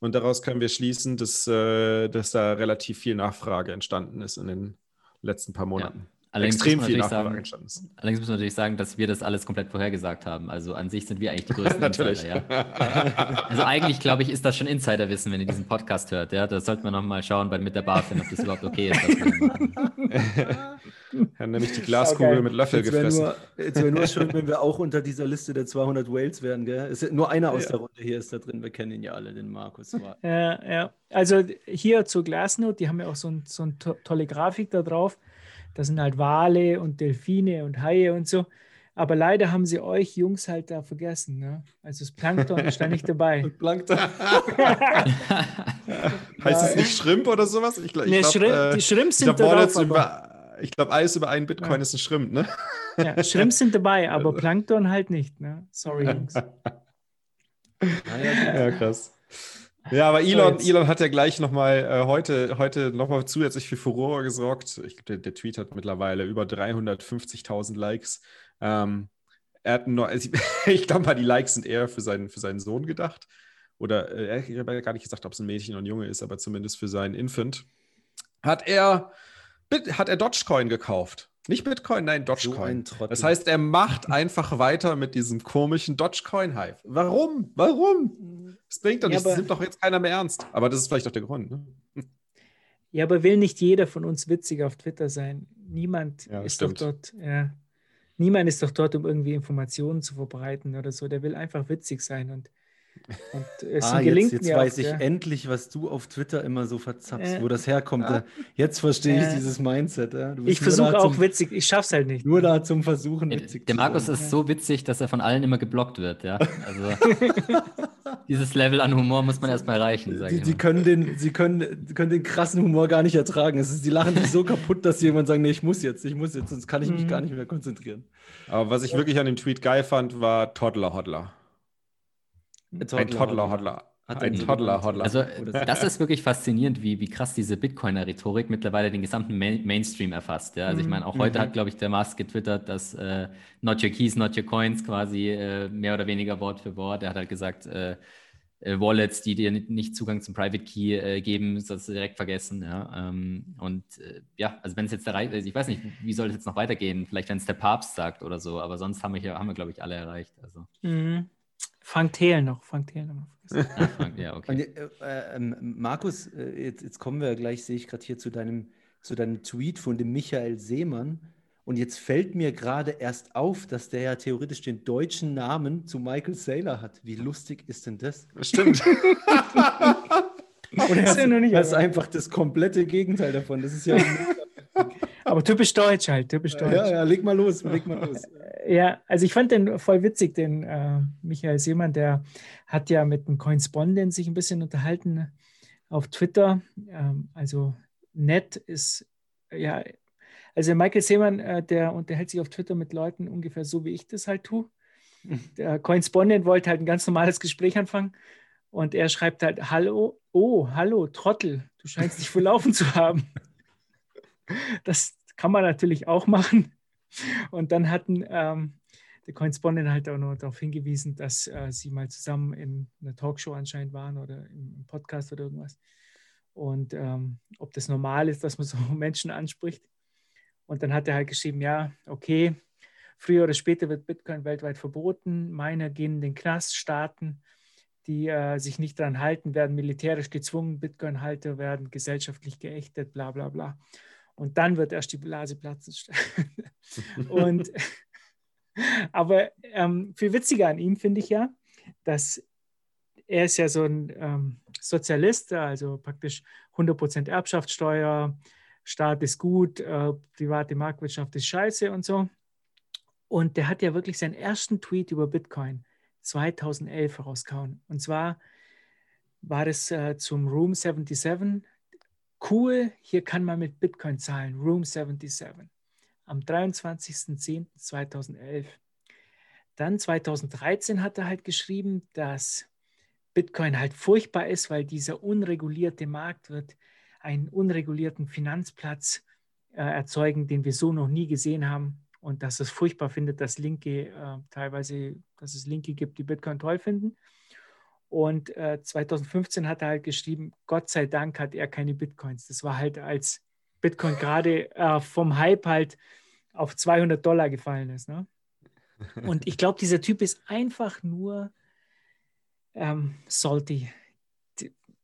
Und daraus können wir schließen, dass, äh, dass da relativ viel Nachfrage entstanden ist in den letzten paar Monaten. Ja. Allerdings extrem viel Nachfrage sagen, Allerdings muss man natürlich sagen, dass wir das alles komplett vorhergesagt haben. Also an sich sind wir eigentlich die größten natürlich. Insider, ja. also eigentlich, glaube ich, ist das schon Insiderwissen, wenn ihr diesen Podcast hört. Ja, da sollte man nochmal schauen bei, mit der BaFin, ob das überhaupt okay ist. Wir haben nämlich die Glaskugel okay. mit Löffel jetzt gefressen. Nur, jetzt wäre nur schön, wenn wir auch unter dieser Liste der 200 Whales wären. Gell? Ist, nur einer aus ja. der Runde hier ist da drin. Wir kennen ihn ja alle, den Markus. Ja, ja. Also hier zu Glassnote, die haben ja auch so, ein, so eine tolle Grafik da drauf. Da sind halt Wale und Delfine und Haie und so. Aber leider haben sie euch Jungs halt da vergessen. Ne? Also das Plankton ist da nicht dabei. Plankton. heißt es nicht Shrimp oder sowas? Ich, ich nee, glaub, Schrimp, äh, die Shrimps sind da drauf. Über, ich glaube, alles über einen Bitcoin ja. ist ein Shrimp, ne? Ja, Shrimps sind dabei, aber Plankton halt nicht. Ne? Sorry, Jungs. ja, krass. Ja, aber Elon, Elon hat ja gleich nochmal äh, heute, heute nochmal zusätzlich für Furore gesorgt. Ich glaube, der, der, Tweet hat mittlerweile über 350.000 Likes. Ähm, er hat noch, also ich, ich glaube mal, die Likes sind eher für seinen, für seinen Sohn gedacht. Oder äh, ich habe ja gar nicht gesagt, ob es ein Mädchen oder ein Junge ist, aber zumindest für seinen Infant. Hat er, hat er Dogecoin gekauft. Nicht Bitcoin, nein, Dogecoin. So das heißt, er macht einfach weiter mit diesem komischen Dogecoin-Hype. Warum? Warum? Das bringt doch nichts. Ja, das nimmt doch jetzt keiner mehr ernst. Aber das ist vielleicht auch der Grund. Ne? Ja, aber will nicht jeder von uns witzig auf Twitter sein? Niemand ja, ist stimmt. doch dort. Ja, niemand ist doch dort, um irgendwie Informationen zu verbreiten oder so. Der will einfach witzig sein und und es ah, gelingt jetzt, jetzt weiß auch, ich ja. endlich, was du auf Twitter immer so verzapfst, äh, wo das herkommt. Ja. Jetzt verstehe ich dieses Mindset. Ja. Ich versuche auch zum, witzig, ich schaff's halt nicht. Nur da zum Versuchen, witzig Der Markus sein. ist so witzig, dass er von allen immer geblockt wird. Ja? Also dieses Level an Humor muss man erstmal erreichen. Die, die können, den, sie können, können den krassen Humor gar nicht ertragen. Es ist, die lachen sich so kaputt, dass sie irgendwann sagen, nee, ich muss jetzt, ich muss jetzt, sonst kann ich mich mhm. gar nicht mehr konzentrieren. Aber was ich wirklich an dem Tweet geil fand, war Toddler Hodler. Ein Toddler, Hodler. Ein Toddler, Hodler. Also, das ist wirklich faszinierend, wie, wie krass diese Bitcoiner-Rhetorik mittlerweile den gesamten Main Mainstream erfasst. Ja? Also, ich meine, auch mhm. heute hat, glaube ich, der Mars getwittert, dass äh, Not Your Keys, Not Your Coins quasi äh, mehr oder weniger Wort für Wort. Er hat halt gesagt, äh, äh Wallets, die dir nicht Zugang zum Private Key äh, geben, sollst du direkt vergessen. Ja? Ähm, und äh, ja, also, wenn es jetzt der Reich, also ich weiß nicht, wie soll es jetzt noch weitergehen? Vielleicht, wenn es der Papst sagt oder so, aber sonst haben wir, haben wir glaube ich, alle erreicht. Also. Mhm. Frank Thelen noch, Frank Thelen noch. ja, okay. Und, äh, äh, Markus, äh, jetzt, jetzt, kommen wir gleich, sehe ich gerade hier zu deinem, zu deinem Tweet von dem Michael Seemann. Und jetzt fällt mir gerade erst auf, dass der ja theoretisch den deutschen Namen zu Michael Saylor hat. Wie lustig ist denn das? Stimmt. Und ist, ja noch nicht, das ist einfach das komplette Gegenteil davon. Das ist ja. aber typisch deutsch halt, typisch deutsch. Ja, ja, leg mal los, leg mal los. Ja, also ich fand den voll witzig, den äh, Michael Seemann, der hat ja mit dem Coinspondent sich ein bisschen unterhalten auf Twitter. Ähm, also nett ist, ja, also Michael Seemann, äh, der unterhält sich auf Twitter mit Leuten ungefähr so, wie ich das halt tue. Der Coinspondent wollte halt ein ganz normales Gespräch anfangen und er schreibt halt, hallo, oh, hallo, Trottel, du scheinst dich verlaufen zu haben. Das kann man natürlich auch machen. Und dann hatten ähm, der Correspondent halt auch noch darauf hingewiesen, dass äh, sie mal zusammen in einer Talkshow anscheinend waren oder im, Podcast oder irgendwas. Und ähm, ob das normal ist, dass man so Menschen anspricht. Und dann hat er halt geschrieben, ja, okay, früher oder später wird Bitcoin weltweit verboten. Miner gehen in den Knast, Staaten, die äh, sich nicht daran halten, werden militärisch gezwungen, Bitcoin-Halter werden gesellschaftlich geächtet, bla bla bla. Und dann wird erst die Blase platzen. und, aber ähm, viel witziger an ihm finde ich ja, dass er ist ja so ein ähm, Sozialist, also praktisch 100% Erbschaftssteuer, Staat ist gut, äh, private Marktwirtschaft ist scheiße und so. Und der hat ja wirklich seinen ersten Tweet über Bitcoin 2011 rausgehauen. Und zwar war das äh, zum Room 77 Cool, hier kann man mit Bitcoin zahlen. Room 77 am 23.10.2011. Dann 2013 hat er halt geschrieben, dass Bitcoin halt furchtbar ist, weil dieser unregulierte Markt wird einen unregulierten Finanzplatz äh, erzeugen, den wir so noch nie gesehen haben. Und dass es furchtbar findet, dass Linke äh, teilweise, dass es Linke gibt, die Bitcoin toll finden. Und äh, 2015 hat er halt geschrieben, Gott sei Dank hat er keine Bitcoins. Das war halt als Bitcoin gerade äh, vom Hype halt auf 200 Dollar gefallen ist. Ne? Und ich glaube, dieser Typ ist einfach nur ähm, salty.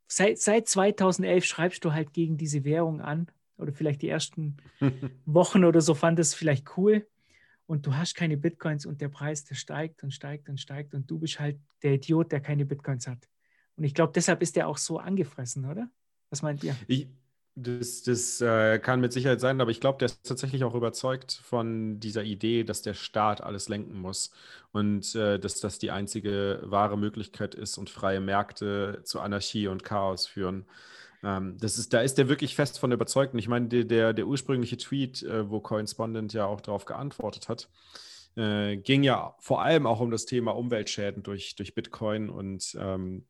Seit, seit 2011 schreibst du halt gegen diese Währung an. Oder vielleicht die ersten Wochen oder so fand es vielleicht cool und du hast keine Bitcoins und der Preis, der steigt und steigt und steigt und du bist halt der Idiot, der keine Bitcoins hat. Und ich glaube, deshalb ist der auch so angefressen, oder? Was meint ihr? Ich, das, das äh, kann mit Sicherheit sein, aber ich glaube, der ist tatsächlich auch überzeugt von dieser Idee, dass der Staat alles lenken muss und äh, dass das die einzige wahre Möglichkeit ist und freie Märkte zu Anarchie und Chaos führen. Ähm, das ist, da ist der wirklich fest von überzeugt. Und ich meine, der, der, ursprüngliche Tweet, äh, wo Coinspondent ja auch darauf geantwortet hat, äh, ging ja vor allem auch um das Thema Umweltschäden durch, durch Bitcoin und ähm,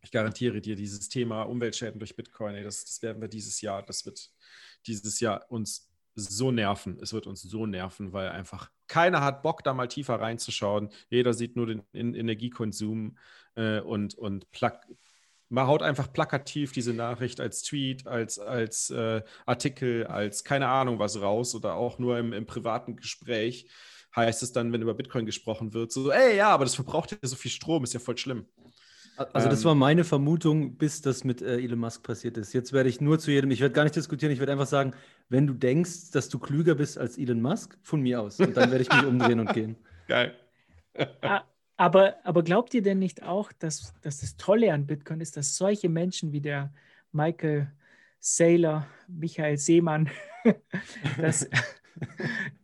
ich garantiere dir, dieses Thema Umweltschäden durch Bitcoin, ey, das, das werden wir dieses Jahr, das wird dieses Jahr uns so nerven. Es wird uns so nerven, weil einfach keiner hat Bock, da mal tiefer reinzuschauen. Jeder sieht nur den Energiekonsum äh, und, und plak man haut einfach plakativ diese Nachricht als Tweet, als, als äh, Artikel, als keine Ahnung was raus oder auch nur im, im privaten Gespräch heißt es dann, wenn über Bitcoin gesprochen wird, so, ey, ja, aber das verbraucht ja so viel Strom, ist ja voll schlimm. Also das ähm, war meine Vermutung, bis das mit äh, Elon Musk passiert ist. Jetzt werde ich nur zu jedem, ich werde gar nicht diskutieren, ich werde einfach sagen, wenn du denkst, dass du klüger bist als Elon Musk, von mir aus. Und dann werde ich mich umdrehen und gehen. Geil. Aber, aber glaubt ihr denn nicht auch, dass, dass das Tolle an Bitcoin ist, dass solche Menschen wie der Michael Saylor, Michael Seemann, dass,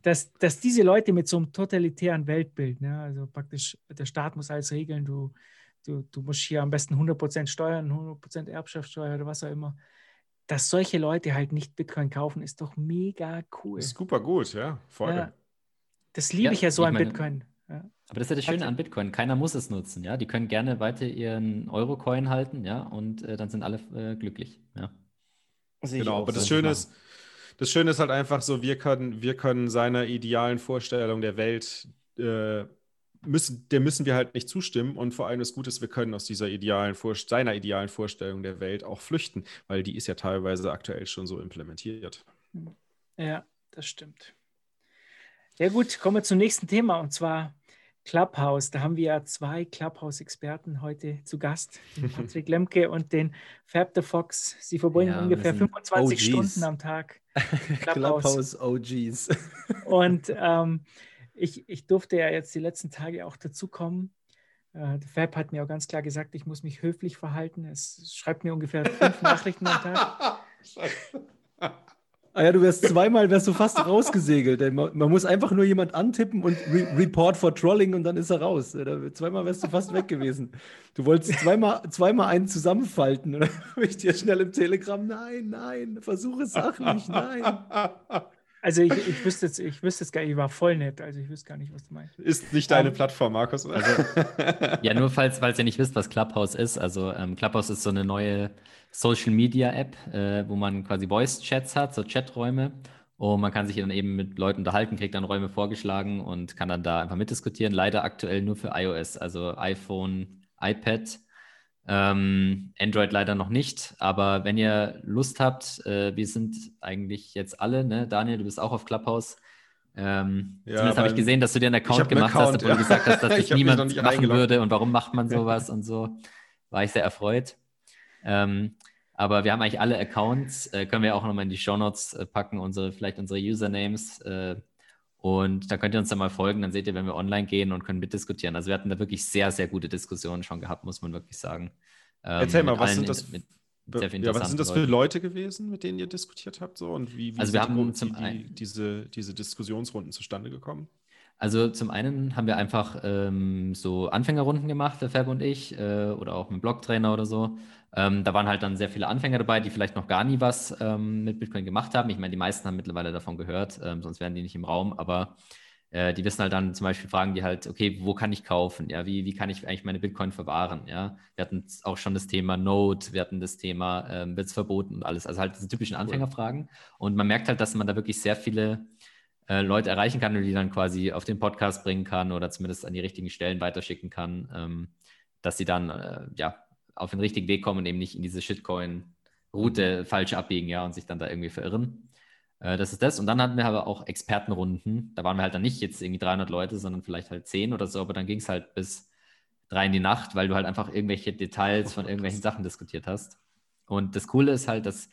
dass, dass diese Leute mit so einem totalitären Weltbild, ne, also praktisch der Staat muss alles regeln, du, du, du musst hier am besten 100% Steuern, 100% Erbschaftssteuer oder was auch immer, dass solche Leute halt nicht Bitcoin kaufen, ist doch mega cool. Ist super gut, ja, voll. Ja, das liebe ja, ich ja so an meine, Bitcoin. Ja. Aber das ist ja das Schöne an Bitcoin. Keiner muss es nutzen, ja. Die können gerne weiter ihren Euro-Coin halten, ja, und äh, dann sind alle äh, glücklich, ja. Genau, aber das Schöne ist, das Schöne ist halt einfach so, wir können, wir können seiner idealen Vorstellung der Welt, äh, müssen, der müssen wir halt nicht zustimmen. Und vor allem das Gute ist, wir können aus dieser idealen seiner idealen Vorstellung der Welt auch flüchten, weil die ist ja teilweise aktuell schon so implementiert. Ja, das stimmt. Ja gut, kommen wir zum nächsten Thema und zwar Clubhouse. Da haben wir ja zwei Clubhouse-Experten heute zu Gast, den Patrick Lemke und den Fab the Fox. Sie verbringen ja, ungefähr 25 OGs. Stunden am Tag. Clubhouse, Clubhouse OGs. und ähm, ich, ich durfte ja jetzt die letzten Tage auch dazukommen. Äh, der Fab hat mir auch ganz klar gesagt, ich muss mich höflich verhalten. Es schreibt mir ungefähr fünf Nachrichten am Tag. Ah ja, du wärst zweimal wärst du fast rausgesegelt. Man, man, muss einfach nur jemand antippen und re Report for Trolling und dann ist er raus. Zweimal wärst du fast weg gewesen. Du wolltest zweimal, zweimal einen zusammenfalten. Und dann habe ich dir schnell im Telegram, nein, nein, versuche sachlich, nein. Also ich, ich, wüsste jetzt, ich wüsste jetzt gar nicht, ich war voll nett, also ich wüsste gar nicht, was du meinst. Ist nicht deine um, ähm, Plattform, Markus? Also, ja, nur falls, falls ihr nicht wisst, was Clubhouse ist. Also ähm, Clubhouse ist so eine neue Social Media App, äh, wo man quasi Voice-Chats hat, so Chaträume. Und man kann sich dann eben mit Leuten unterhalten, kriegt dann Räume vorgeschlagen und kann dann da einfach mitdiskutieren. Leider aktuell nur für iOS, also iPhone, iPad. Ähm, Android leider noch nicht, aber wenn ihr Lust habt, äh, wir sind eigentlich jetzt alle, ne? Daniel, du bist auch auf Clubhouse. Ähm, ja, zumindest habe ich gesehen, dass du dir einen Account gemacht einen Account, hast, obwohl ja. du gesagt hast, dass dich niemand machen würde und warum macht man sowas und so. War ich sehr erfreut. Ähm, aber wir haben eigentlich alle Accounts, äh, können wir auch nochmal in die Show Notes äh, packen, unsere, vielleicht unsere Usernames. Äh, und da könnt ihr uns dann mal folgen, dann seht ihr, wenn wir online gehen und können mitdiskutieren. Also wir hatten da wirklich sehr, sehr gute Diskussionen schon gehabt, muss man wirklich sagen. Ähm, Erzähl mal, was sind das? Mit, ja, was sind das für Leute gewesen, mit denen ihr diskutiert habt? So? Und wie, wie also wir haben die, die, diese, diese Diskussionsrunden zustande gekommen? Also zum einen haben wir einfach ähm, so Anfängerrunden gemacht, der Fab und ich, äh, oder auch mit Blogtrainer oder so. Ähm, da waren halt dann sehr viele Anfänger dabei, die vielleicht noch gar nie was ähm, mit Bitcoin gemacht haben. Ich meine, die meisten haben mittlerweile davon gehört, ähm, sonst wären die nicht im Raum, aber äh, die wissen halt dann zum Beispiel Fragen, die halt, okay, wo kann ich kaufen? Ja, wie, wie kann ich eigentlich meine Bitcoin verwahren? Ja, wir hatten auch schon das Thema Node, wir hatten das Thema, ähm, wird es verboten und alles. Also halt diese typischen Anfängerfragen. Und man merkt halt, dass man da wirklich sehr viele äh, Leute erreichen kann und die dann quasi auf den Podcast bringen kann oder zumindest an die richtigen Stellen weiterschicken kann, ähm, dass sie dann äh, ja auf den richtigen Weg kommen und eben nicht in diese Shitcoin-Route falsch abbiegen, ja, und sich dann da irgendwie verirren. Äh, das ist das. Und dann hatten wir aber auch Expertenrunden. Da waren wir halt dann nicht jetzt irgendwie 300 Leute, sondern vielleicht halt 10 oder so, aber dann ging es halt bis drei in die Nacht, weil du halt einfach irgendwelche Details von irgendwelchen Sachen diskutiert hast. Und das Coole ist halt, dass,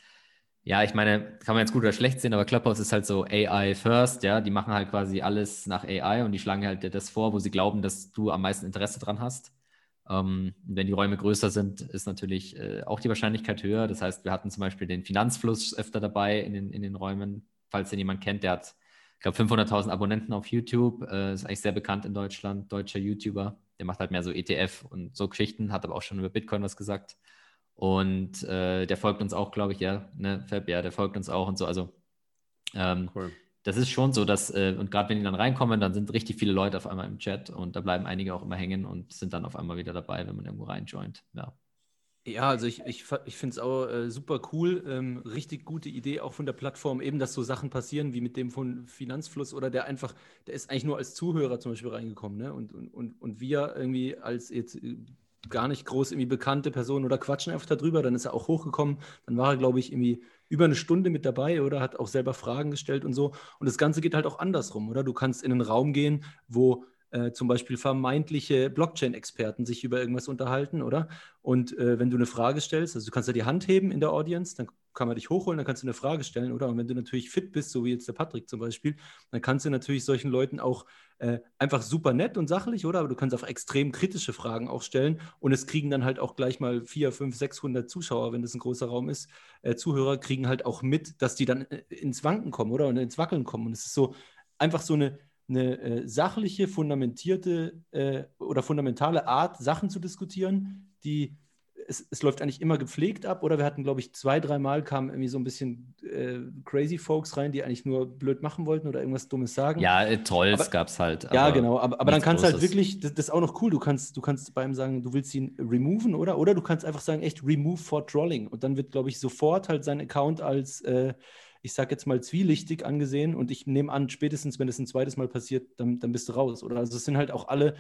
ja, ich meine, kann man jetzt gut oder schlecht sehen, aber Clubhouse ist halt so AI first, ja, die machen halt quasi alles nach AI und die schlagen halt dir das vor, wo sie glauben, dass du am meisten Interesse dran hast. Ähm, wenn die Räume größer sind, ist natürlich äh, auch die Wahrscheinlichkeit höher. Das heißt, wir hatten zum Beispiel den Finanzfluss öfter dabei in den, in den Räumen. Falls den jemand kennt, der hat, ich glaube, 500.000 Abonnenten auf YouTube, äh, ist eigentlich sehr bekannt in Deutschland, deutscher YouTuber. Der macht halt mehr so ETF und so Geschichten, hat aber auch schon über Bitcoin was gesagt. Und äh, der folgt uns auch, glaube ich, ja, ne, Fab, ja, der folgt uns auch und so. Also ähm, cool. Das ist schon so, dass, äh, und gerade wenn die dann reinkommen, dann sind richtig viele Leute auf einmal im Chat und da bleiben einige auch immer hängen und sind dann auf einmal wieder dabei, wenn man irgendwo reinjoint. Ja. Ja, also ich, ich, ich finde es auch äh, super cool. Ähm, richtig gute Idee auch von der Plattform, eben, dass so Sachen passieren wie mit dem von Finanzfluss oder der einfach, der ist eigentlich nur als Zuhörer zum Beispiel reingekommen. Ne? Und, und, und, und wir irgendwie als jetzt äh, gar nicht groß irgendwie bekannte Personen oder quatschen einfach darüber, dann ist er auch hochgekommen. Dann war er, glaube ich, irgendwie über eine Stunde mit dabei oder hat auch selber Fragen gestellt und so. Und das Ganze geht halt auch andersrum, oder? Du kannst in einen Raum gehen, wo äh, zum Beispiel vermeintliche Blockchain-Experten sich über irgendwas unterhalten, oder? Und äh, wenn du eine Frage stellst, also du kannst ja die Hand heben in der Audience, dann kann man dich hochholen, dann kannst du eine Frage stellen, oder? Und wenn du natürlich fit bist, so wie jetzt der Patrick zum Beispiel, dann kannst du natürlich solchen Leuten auch äh, einfach super nett und sachlich, oder? Aber du kannst auch extrem kritische Fragen auch stellen und es kriegen dann halt auch gleich mal 4, 5, 600 Zuschauer, wenn das ein großer Raum ist, äh, Zuhörer kriegen halt auch mit, dass die dann äh, ins Wanken kommen, oder? Und ins Wackeln kommen. Und es ist so einfach so eine eine äh, sachliche, fundamentierte äh, oder fundamentale Art, Sachen zu diskutieren, die es, es, läuft eigentlich immer gepflegt ab. Oder wir hatten, glaube ich, zwei, dreimal kamen irgendwie so ein bisschen äh, crazy Folks rein, die eigentlich nur blöd machen wollten oder irgendwas Dummes sagen. Ja, äh, Trolls gab es halt. Ja, genau. Aber, aber dann kannst du halt wirklich, das, das, ist auch noch cool, du kannst, du kannst bei ihm sagen, du willst ihn removen, oder? Oder du kannst einfach sagen, echt remove for trolling. Und dann wird, glaube ich, sofort halt sein Account als äh, ich sage jetzt mal, zwielichtig angesehen und ich nehme an, spätestens, wenn es ein zweites Mal passiert, dann, dann bist du raus. Oder also es sind halt auch alle,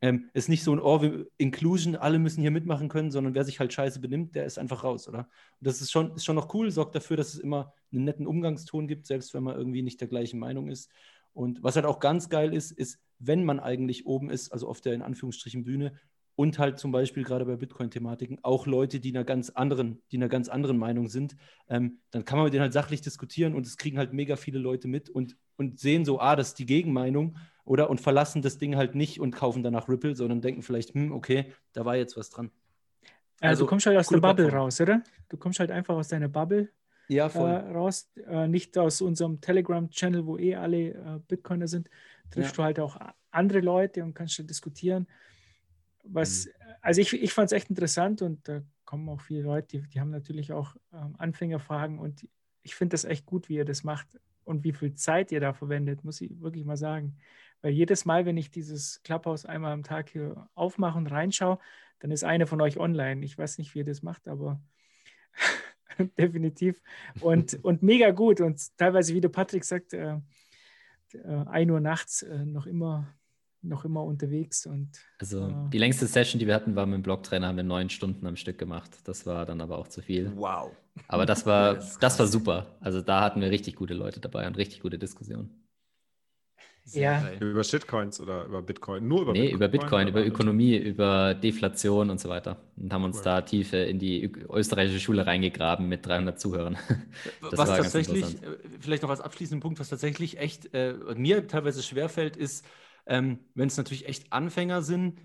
ähm, ist nicht so ein oh, Inclusion, alle müssen hier mitmachen können, sondern wer sich halt scheiße benimmt, der ist einfach raus, oder? Und das ist schon, ist schon noch cool, sorgt dafür, dass es immer einen netten Umgangston gibt, selbst wenn man irgendwie nicht der gleichen Meinung ist. Und was halt auch ganz geil ist, ist, wenn man eigentlich oben ist, also auf der in Anführungsstrichen Bühne, und halt zum Beispiel gerade bei Bitcoin-Thematiken auch Leute, die einer ganz anderen, die einer ganz anderen Meinung sind, ähm, dann kann man mit denen halt sachlich diskutieren und es kriegen halt mega viele Leute mit und, und sehen so, ah, das ist die Gegenmeinung oder und verlassen das Ding halt nicht und kaufen danach Ripple, sondern denken vielleicht, hm, okay, da war jetzt was dran. Also, du kommst halt aus der Bubble Plattform. raus, oder? Du kommst halt einfach aus deiner Bubble ja, äh, raus, äh, nicht aus unserem Telegram-Channel, wo eh alle äh, Bitcoiner sind, triffst ja. du halt auch andere Leute und kannst halt diskutieren was, mhm. also ich, ich fand es echt interessant und da kommen auch viele Leute, die, die haben natürlich auch ähm, Anfängerfragen und ich finde das echt gut, wie ihr das macht und wie viel Zeit ihr da verwendet, muss ich wirklich mal sagen. Weil jedes Mal, wenn ich dieses Clubhouse einmal am Tag hier aufmache und reinschaue, dann ist einer von euch online. Ich weiß nicht, wie ihr das macht, aber definitiv. Und, und mega gut. Und teilweise, wie der Patrick sagt, äh, äh, 1 Uhr nachts äh, noch immer noch immer unterwegs. Und, also äh, die längste Session, die wir hatten, war mit dem Blocktrainer, haben wir neun Stunden am Stück gemacht. Das war dann aber auch zu viel. Wow. Aber das war, das, das war super. Also da hatten wir richtig gute Leute dabei und richtig gute Diskussionen. Ja. Über Shitcoins oder über Bitcoin? Nur über nee, Bitcoin? über Bitcoin, über Ökonomie, über Deflation und so weiter. Und haben uns cool. da tief in die österreichische Schule reingegraben mit 300 Zuhörern. Das was tatsächlich, äh, vielleicht noch als abschließenden Punkt, was tatsächlich echt äh, mir teilweise schwerfällt, ist, ähm, Wenn es natürlich echt Anfänger sind,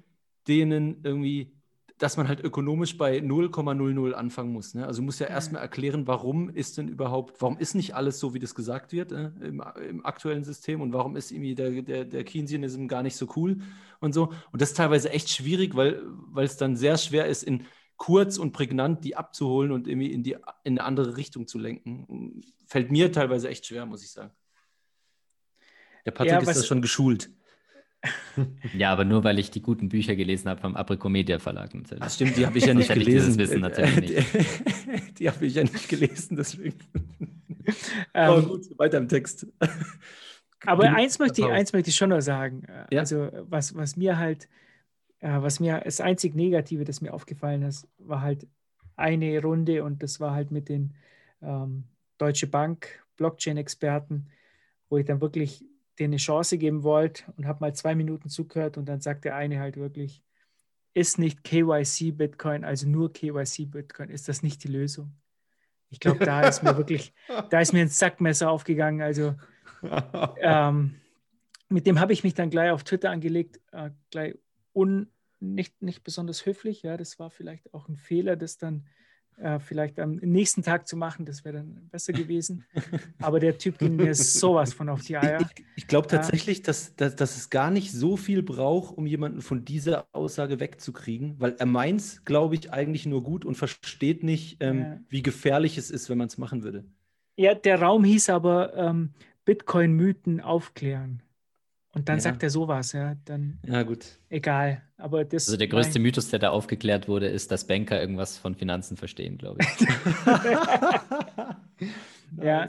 denen irgendwie, dass man halt ökonomisch bei 0,00 anfangen muss. Ne? Also muss ja erstmal erklären, warum ist denn überhaupt, warum ist nicht alles so, wie das gesagt wird äh, im, im, aktuellen System und warum ist irgendwie der, der, der Keynesianism gar nicht so cool und so. Und das ist teilweise echt schwierig, weil, es dann sehr schwer ist, in kurz und prägnant die abzuholen und irgendwie in, die, in eine andere Richtung zu lenken. Fällt mir teilweise echt schwer, muss ich sagen. Der Patrick ja, ist das schon geschult. Ja, aber nur weil ich die guten Bücher gelesen habe vom Aprico Media Verlag natürlich. Ach stimmt, die habe ich ja nicht gelesen. Wissen natürlich nicht. Die, die habe ich ja nicht gelesen, deswegen. aber ähm, gut, weiter im Text. Aber eins möchte, ich, eins möchte ich schon noch sagen. Ja. Also, was, was mir halt, äh, was mir das einzig Negative, das mir aufgefallen ist, war halt eine Runde und das war halt mit den ähm, Deutsche Bank Blockchain-Experten, wo ich dann wirklich denen eine Chance geben wollt und habe mal zwei Minuten zugehört und dann sagt der eine halt wirklich, ist nicht KYC Bitcoin, also nur KYC Bitcoin, ist das nicht die Lösung? Ich glaube, da ist mir wirklich, da ist mir ein Sackmesser aufgegangen. Also ähm, mit dem habe ich mich dann gleich auf Twitter angelegt, äh, gleich un, nicht, nicht besonders höflich. Ja, das war vielleicht auch ein Fehler, das dann äh, vielleicht am nächsten Tag zu machen, das wäre dann besser gewesen. Aber der Typ ging mir sowas von auf die Eier. Ich, ich glaube tatsächlich, dass, dass, dass, es gar nicht so viel braucht, um jemanden von dieser Aussage wegzukriegen, weil er meint es, glaube ich, eigentlich nur gut und versteht nicht, ähm, ja. wie gefährlich es ist, wenn man es machen würde. Ja, der Raum hieß aber ähm, Bitcoin-Mythen aufklären. Und dann ja. sagt er sowas, ja, dann. Ja, gut. Egal. Aber das. Also der größte mein... Mythos, der da aufgeklärt wurde, ist, dass Banker irgendwas von Finanzen verstehen, glaube ich. ja,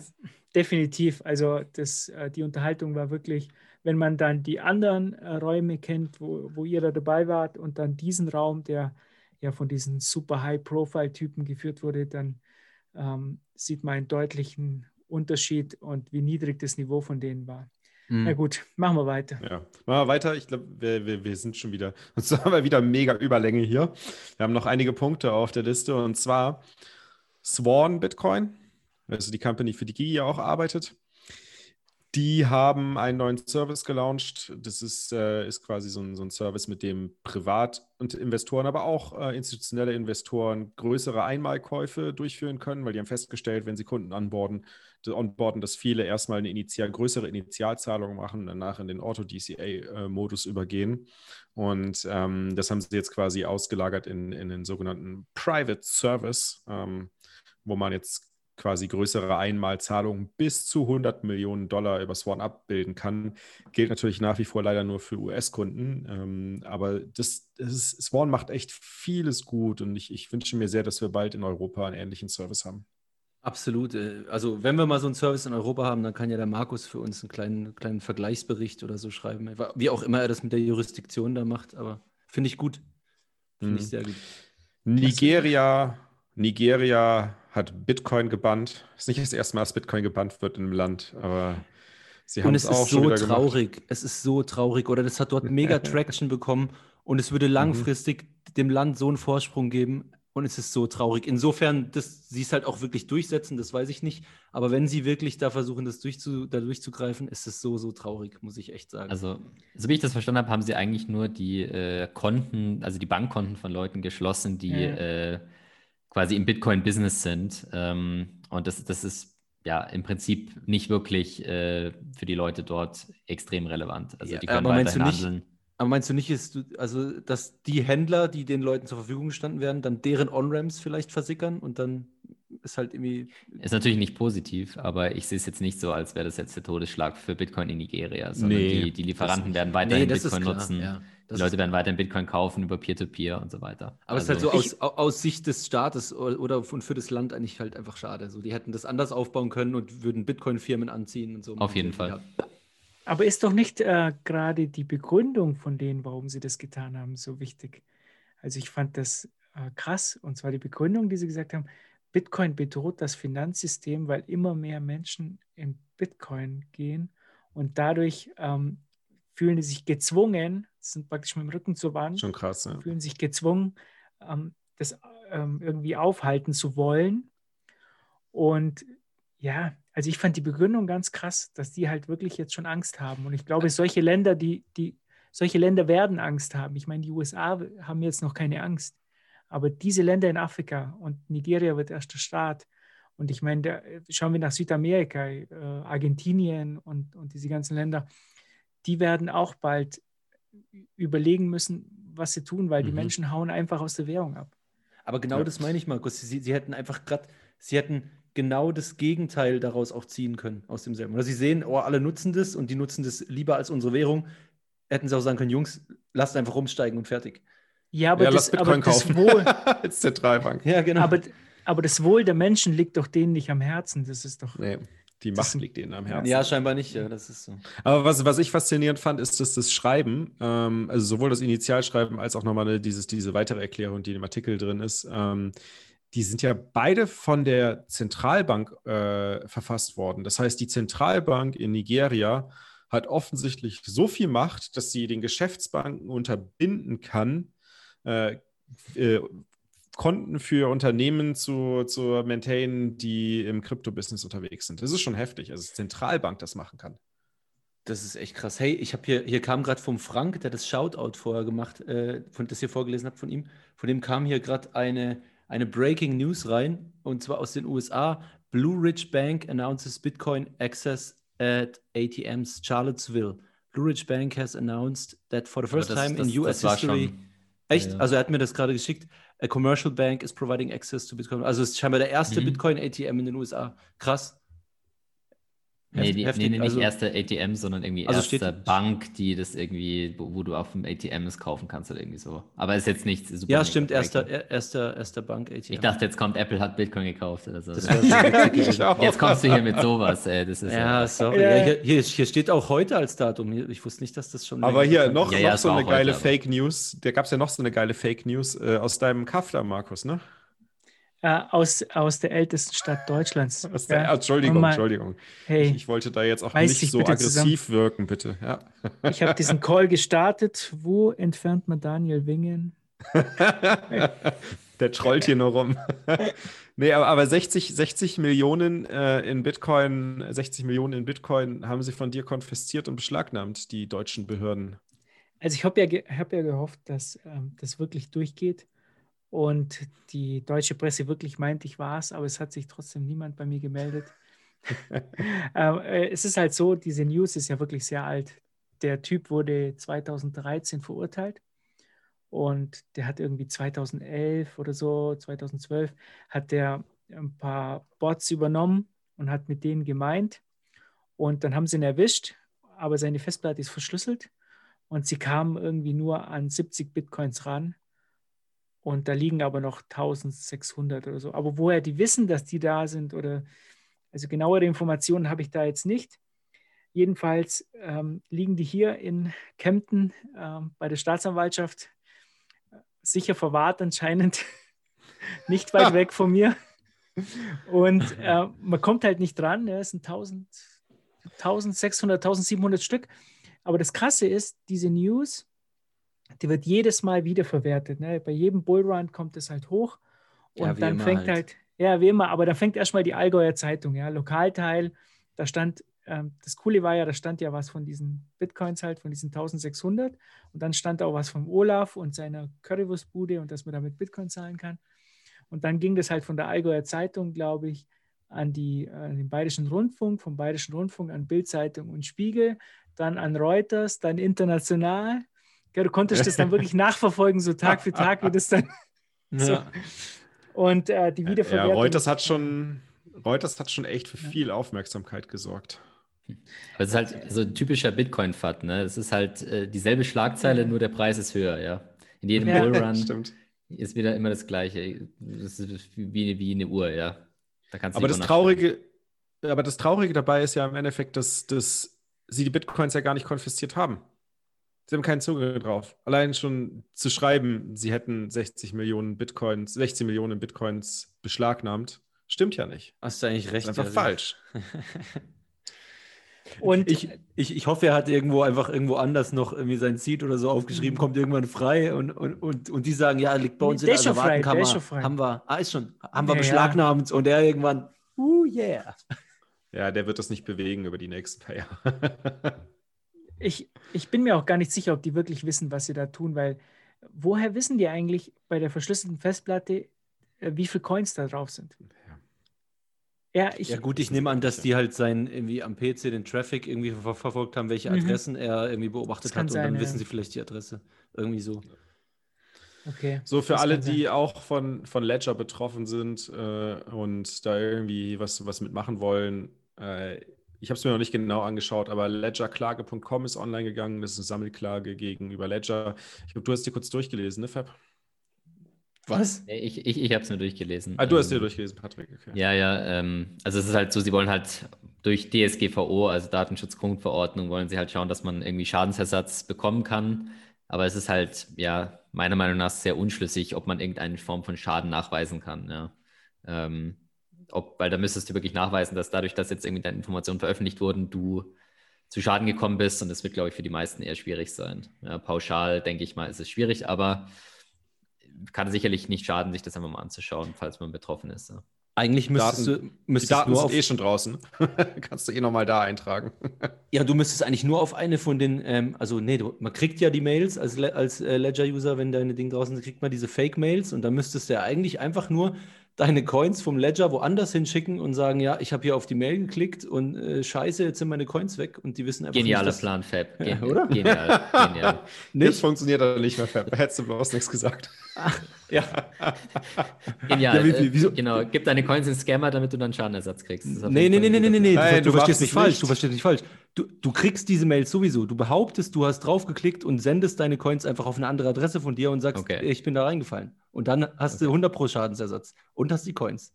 definitiv. Also das, äh, die Unterhaltung war wirklich, wenn man dann die anderen äh, Räume kennt, wo, wo ihr da dabei wart und dann diesen Raum, der ja von diesen super High-Profile-Typen geführt wurde, dann ähm, sieht man einen deutlichen Unterschied und wie niedrig das Niveau von denen war. Mhm. Na gut, machen wir weiter. Ja, machen wir weiter. Ich glaube, wir, wir, wir, sind schon wieder, und zwar haben wir wieder mega Überlänge hier. Wir haben noch einige Punkte auf der Liste und zwar Sworn Bitcoin, also die Company, für die Gigi ja auch arbeitet. Die haben einen neuen Service gelauncht. Das ist, äh, ist quasi so ein, so ein, Service, mit dem Privat- und Investoren, aber auch äh, institutionelle Investoren größere Einmalkäufe durchführen können, weil die haben festgestellt, wenn sie Kunden anborden, onboarden, dass viele erstmal eine initial, größere Initialzahlung machen und danach in den Auto-DCA-Modus übergehen. Und ähm, das haben sie jetzt quasi ausgelagert in, in den sogenannten Private Service, ähm, wo man jetzt quasi größere Einmalzahlungen bis zu 100 Millionen Dollar über Swan abbilden kann. Gilt natürlich nach wie vor leider nur für US-Kunden. Ähm, aber das, das ist, Swan macht echt vieles gut und ich, ich wünsche mir sehr, dass wir bald in Europa einen ähnlichen Service haben. Absolut. Äh, also wenn wir mal so einen Service in Europa haben, dann kann ja der Markus für uns einen kleinen, kleinen Vergleichsbericht oder so schreiben. Wie auch immer er das mit der Jurisdiktion da macht, aber finde ich gut. Finde ich mhm. sehr gut. Nigeria, Nigeria hat Bitcoin gebannt. Es ist nicht das erste Mal, dass Bitcoin gebannt wird in einem Land, aber sie haben es, es auch schon wieder traurig. Gemacht. Es ist so traurig, oder? Das hat dort mega Traction bekommen und es würde mhm. langfristig mhm. dem Land so einen Vorsprung geben. Und es ist so traurig. Insofern, dass sie es halt auch wirklich durchsetzen, das weiß ich nicht. Aber wenn sie wirklich da versuchen, das durchzu, da durchzugreifen, ist es so, so traurig, muss ich echt sagen. Also, so wie ich das verstanden habe, haben sie eigentlich nur die äh, Konten, also die Bankkonten von Leuten geschlossen, die ja. äh, quasi im Bitcoin-Business sind. Ähm, und das, das ist ja im Prinzip nicht wirklich äh, für die Leute dort extrem relevant. Also ja, die können weiterhin handeln. Aber meinst du nicht, ist, also, dass die Händler, die den Leuten zur Verfügung gestanden werden, dann deren On-Ramps vielleicht versickern und dann ist halt irgendwie. Ist natürlich nicht positiv, aber ich sehe es jetzt nicht so, als wäre das jetzt der Todesschlag für Bitcoin in Nigeria, sondern nee, die, die, Lieferanten werden weiterhin nee, Bitcoin nutzen. Ja. Die Leute werden weiterhin Bitcoin kaufen über Peer-to-Peer -Peer und so weiter. Aber es also, ist halt so aus, aus, Sicht des Staates oder und für das Land eigentlich halt einfach schade. So, die hätten das anders aufbauen können und würden Bitcoin-Firmen anziehen und so. Auf jeden Fall. Ja. Aber ist doch nicht äh, gerade die Begründung von denen, warum sie das getan haben, so wichtig? Also ich fand das äh, krass. Und zwar die Begründung, die sie gesagt haben, Bitcoin bedroht das Finanzsystem, weil immer mehr Menschen in Bitcoin gehen und dadurch ähm, fühlen die sich gezwungen, sind praktisch mit dem Rücken zur Wand, Schon krass, ja. fühlen sich gezwungen, ähm, das ähm, irgendwie aufhalten zu wollen. Und ja, also ich fand die Begründung ganz krass, dass die halt wirklich jetzt schon Angst haben. Und ich glaube, solche Länder, die, die, solche Länder werden Angst haben. Ich meine, die USA haben jetzt noch keine Angst. Aber diese Länder in Afrika und Nigeria wird erster Staat. Und ich meine, da, schauen wir nach Südamerika, äh, Argentinien und, und diese ganzen Länder, die werden auch bald überlegen müssen, was sie tun, weil mhm. die Menschen hauen einfach aus der Währung ab. Aber genau ja. das meine ich, Markus. Sie, sie hätten einfach gerade, sie hätten genau das Gegenteil daraus auch ziehen können, aus demselben. Oder sie sehen, oh, alle nutzen das und die nutzen das lieber als unsere Währung. Hätten sie auch sagen können, Jungs, lasst einfach rumsteigen und fertig. Ja, aber, ja, das, aber das Wohl. als Zentralbank. Ja, genau. Aber, aber das Wohl der Menschen liegt doch denen nicht am Herzen. Das ist doch. Nee. Die Macht liegt ihnen am Herzen. Ja, scheinbar nicht, ja, das ist so. Aber was, was ich faszinierend fand, ist, dass das Schreiben, ähm, also sowohl das Initialschreiben als auch nochmal dieses, diese weitere Erklärung, die im Artikel drin ist, ähm, die sind ja beide von der Zentralbank äh, verfasst worden. Das heißt, die Zentralbank in Nigeria hat offensichtlich so viel Macht, dass sie den Geschäftsbanken unterbinden kann, äh, äh, Konten für Unternehmen zu, zu maintainen, die im Krypto-Business unterwegs sind. Das ist schon heftig, also die Zentralbank das machen kann. Das ist echt krass. Hey, ich habe hier, hier kam gerade vom Frank, der das Shoutout vorher gemacht, äh, von, das hier vorgelesen hat von ihm, von dem kam hier gerade eine, eine Breaking News rein, und zwar aus den USA. Blue Ridge Bank announces Bitcoin access at ATMs Charlottesville. Blue Ridge Bank has announced that for the first das, time das, in US history. Schon, echt? Ja. Also er hat mir das gerade geschickt. A commercial bank is providing access to Bitcoin. Also es ist scheinbar der erste mhm. Bitcoin ATM in den USA. Krass. Nee, die, heftig, nee, nee, nicht also, erste ATM, sondern irgendwie also erste steht, Bank, die das irgendwie, wo, wo, du auf dem ATM es kaufen kannst oder irgendwie so. Aber ist jetzt nichts super. Ja, stimmt, erster, erster, erster Bank ATM. Ich dachte, jetzt kommt Apple hat Bitcoin gekauft oder so. jetzt kommst du hier mit sowas, ey. Das ist ja, ja sorry. Ja, hier, hier, steht auch heute als Datum. Ich wusste nicht, dass das schon. Aber hier noch, ja, noch so eine geile heute, Fake News. Da gab es ja noch so eine geile Fake News äh, aus deinem Kafta, Markus, ne? Äh, aus, aus der ältesten Stadt Deutschlands. Der, ja. Entschuldigung, mal, Entschuldigung. Hey, ich, ich, wollte da jetzt auch nicht so aggressiv zusammen. wirken, bitte. Ja. Ich habe diesen Call gestartet. Wo entfernt man Daniel Wingen? der trollt hier nur rum. nee, aber, aber 60, 60 Millionen äh, in Bitcoin, 60 Millionen in Bitcoin haben sie von dir konfisziert und beschlagnahmt, die deutschen Behörden. Also ich habe ja, hab ja gehofft, dass ähm, das wirklich durchgeht und die deutsche Presse wirklich meint, ich war es, aber es hat sich trotzdem niemand bei mir gemeldet. ähm, äh, es ist halt so, diese News ist ja wirklich sehr alt. Der Typ wurde 2013 verurteilt und der hat irgendwie 2011 oder so, 2012, hat der ein paar Bots übernommen und hat mit denen gemeint. Und dann haben sie ihn erwischt, aber seine Festplatte ist verschlüsselt und sie kamen irgendwie nur an 70 Bitcoins ran und da liegen aber noch 1600 oder so. Aber woher die wissen, dass die da sind oder also genauere Informationen habe ich da jetzt nicht. Jedenfalls ähm, liegen die hier in Kempten ähm, bei der Staatsanwaltschaft sicher verwahrt anscheinend, nicht weit weg von mir. Und äh, man kommt halt nicht dran. Ja, es sind 1000, 1600, 1700 Stück. Aber das Krasse ist, diese News, die wird jedes Mal wiederverwertet. Ne? Bei jedem Bullrun kommt es halt hoch und ja, dann fängt halt. halt. ja, wie immer, aber dann fängt erstmal die Allgäuer Zeitung, ja, Lokalteil, da stand, ähm, das Coole war ja, da stand ja was von diesen Bitcoins halt, von diesen 1600 und dann stand auch was vom Olaf und seiner Currywurstbude und dass man damit Bitcoin zahlen kann. Und dann ging das halt von der Allgäuer Zeitung, glaube ich, an, die, an den Bayerischen Rundfunk, vom Bayerischen Rundfunk an Bildzeitung und Spiegel, dann an Reuters, dann international ja, du konntest das dann wirklich nachverfolgen, so Tag für Tag, wie das dann. so. Und äh, die Wiederverwertung. Ja, Reuters hat schon, Reuters hat schon echt für viel Aufmerksamkeit gesorgt. Das ist halt so ein typischer Bitcoin-Fad, ne? Es ist halt äh, dieselbe Schlagzeile, nur der Preis ist höher, ja. In jedem ja, Bullrun stimmt. ist wieder immer das Gleiche. Das ist wie, wie eine Uhr, ja. Da kannst aber das Traurige, aber das Traurige dabei ist ja im Endeffekt, dass, dass sie die Bitcoins ja gar nicht konfisziert haben. Sie haben keinen Zugriff drauf. Allein schon zu schreiben, sie hätten 60 Millionen Bitcoins, 16 Millionen Bitcoins beschlagnahmt, stimmt ja nicht. Hast du eigentlich recht. Das ist einfach ja, falsch. Und ich, ich, ich hoffe, er hat irgendwo einfach irgendwo anders noch irgendwie sein Seed oder so aufgeschrieben, kommt irgendwann frei und, und, und, und die sagen, ja, liegt bei uns der in der Wartenkammer. Haben wir, ah, ist schon, haben wir ja, beschlagnahmt ja. und er irgendwann, uh, yeah. Ja, der wird das nicht bewegen über die nächsten paar Jahre. ich, ich bin mir auch gar nicht sicher, ob die wirklich wissen, was sie da tun, weil woher wissen die eigentlich bei der verschlüsselten Festplatte, äh, wie viele Coins da drauf sind? Ja, ich, ja gut, ich nehme an, dass die halt sein irgendwie am PC den Traffic irgendwie ver verfolgt haben, welche mhm. Adressen mhm. er irgendwie beobachtet hat und sein, dann ja. wissen sie vielleicht die Adresse. Irgendwie so. Okay. So für alle, die auch von, von Ledger betroffen sind äh, und da irgendwie was, was mitmachen wollen, äh, ich habe es mir noch nicht genau angeschaut, aber ledgerklage.com ist online gegangen. Das ist eine Sammelklage gegenüber Ledger. Ich glaube, du hast dir kurz durchgelesen, ne, Fab? Was? Ich, ich, ich habe es mir durchgelesen. Ah, du hast dir ähm, durchgelesen, Patrick. Okay. Ja, ja. Ähm, also es ist halt so, sie wollen halt durch DSGVO, also Datenschutzgrundverordnung, wollen sie halt schauen, dass man irgendwie Schadensersatz bekommen kann. Aber es ist halt, ja, meiner Meinung nach sehr unschlüssig, ob man irgendeine Form von Schaden nachweisen kann. Ja. Ähm, ob, weil da müsstest du wirklich nachweisen, dass dadurch, dass jetzt irgendwie deine Informationen veröffentlicht wurden, du zu Schaden gekommen bist. Und das wird, glaube ich, für die meisten eher schwierig sein. Ja, pauschal, denke ich mal, ist es schwierig, aber kann sicherlich nicht schaden, sich das einfach mal anzuschauen, falls man betroffen ist. Ja. Eigentlich müsstest Daten, du. Müsstest die Daten sind eh schon draußen. Kannst du eh nochmal da eintragen. ja, du müsstest eigentlich nur auf eine von den. Ähm, also, nee, du, man kriegt ja die Mails als, als äh, Ledger-User, wenn deine Ding draußen ist, kriegt man diese Fake-Mails und dann müsstest du ja eigentlich einfach nur deine Coins vom Ledger woanders hinschicken und sagen, ja, ich habe hier auf die Mail geklickt und äh, scheiße, jetzt sind meine Coins weg und die wissen einfach Genialer nicht, Plan, Fab. Gen ja, oder? Genial, genial. Jetzt funktioniert er nicht mehr, Fab. Hättest du bloß nichts gesagt. Ach, ja. Genial. Ja, wie, wie, genau, gib deine Coins in Scammer, damit du dann Schadenersatz kriegst. Nee, nee, nee, nee, nee, nee, nee, du, du verstehst nicht falsch, du verstehst nicht falsch. Du, du kriegst diese Mail sowieso. Du behauptest, du hast draufgeklickt und sendest deine Coins einfach auf eine andere Adresse von dir und sagst, okay. ich bin da reingefallen. Und dann hast okay. du 100 pro Schadensersatz und hast die Coins.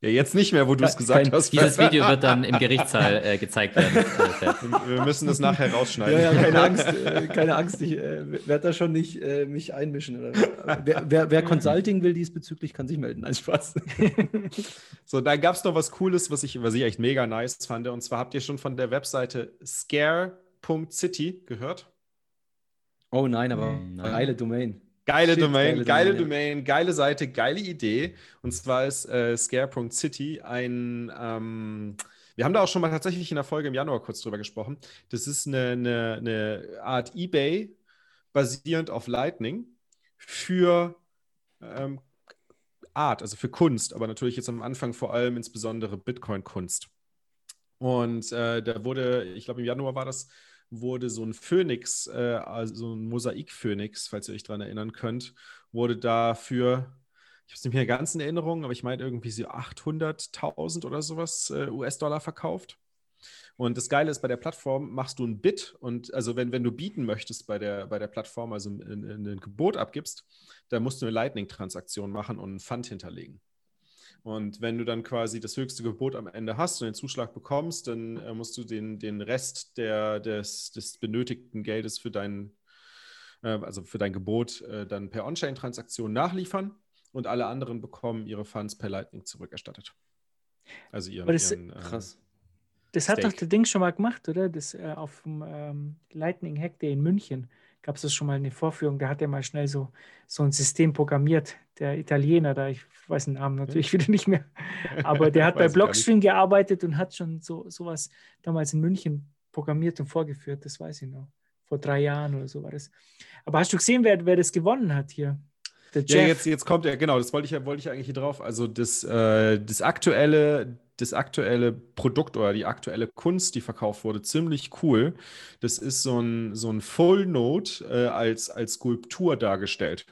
Ja, jetzt nicht mehr, wo du es gesagt kein, hast. Dieses Video wird dann im Gerichtssaal äh, gezeigt werden. Wir müssen das nachher rausschneiden. Ja, ja, keine Angst, äh, keine Angst, ich äh, werde da schon nicht äh, mich einmischen. Oder, wer, wer, wer, Consulting will diesbezüglich, kann sich melden. Als Spaß. so, da gab es noch was Cooles, was ich, was ich echt mega nice fand. Und zwar habt ihr schon von der Webseite scare.city gehört? Oh nein, aber nein. geile Domain. Geile Shit, Domain, geile, geile Domain, Domain, geile Seite, geile Idee. Und zwar ist äh, Scare.city ein. Ähm, wir haben da auch schon mal tatsächlich in der Folge im Januar kurz drüber gesprochen. Das ist eine, eine, eine Art eBay basierend auf Lightning für ähm, Art, also für Kunst, aber natürlich jetzt am Anfang vor allem insbesondere Bitcoin-Kunst. Und äh, da wurde, ich glaube im Januar war das, wurde so ein Phönix, äh, also ein Mosaik-Phönix, falls ihr euch daran erinnern könnt, wurde dafür, ich habe es nicht mehr ganz in Erinnerung, aber ich meine irgendwie so 800.000 oder sowas äh, US-Dollar verkauft. Und das Geile ist, bei der Plattform machst du ein Bit und also wenn, wenn du bieten möchtest bei der, bei der Plattform, also ein, ein Gebot abgibst, dann musst du eine Lightning-Transaktion machen und einen Fund hinterlegen. Und wenn du dann quasi das höchste Gebot am Ende hast und den Zuschlag bekommst, dann äh, musst du den, den Rest der, des, des benötigten Geldes für dein, äh, also für dein Gebot äh, dann per On-Chain-Transaktion nachliefern und alle anderen bekommen ihre Funds per Lightning zurückerstattet. Also ihren, das, ihren äh, krass. Das hat doch der Ding schon mal gemacht, oder? Das äh, auf dem ähm, Lightning Hack Day in München gab es das schon mal eine Vorführung, da hat er mal schnell so, so ein System programmiert, der Italiener da, ich weiß den Namen natürlich wieder nicht mehr, aber der hat bei Blockstream gearbeitet und hat schon so sowas damals in München programmiert und vorgeführt, das weiß ich noch. Vor drei Jahren oder so war das. Aber hast du gesehen, wer, wer das gewonnen hat hier? Ja, jetzt, jetzt kommt er, genau, das wollte ich, wollte ich eigentlich hier drauf. Also das, äh, das aktuelle, das aktuelle Produkt oder die aktuelle Kunst, die verkauft wurde, ziemlich cool. Das ist so ein, so ein Full Note äh, als, als Skulptur dargestellt.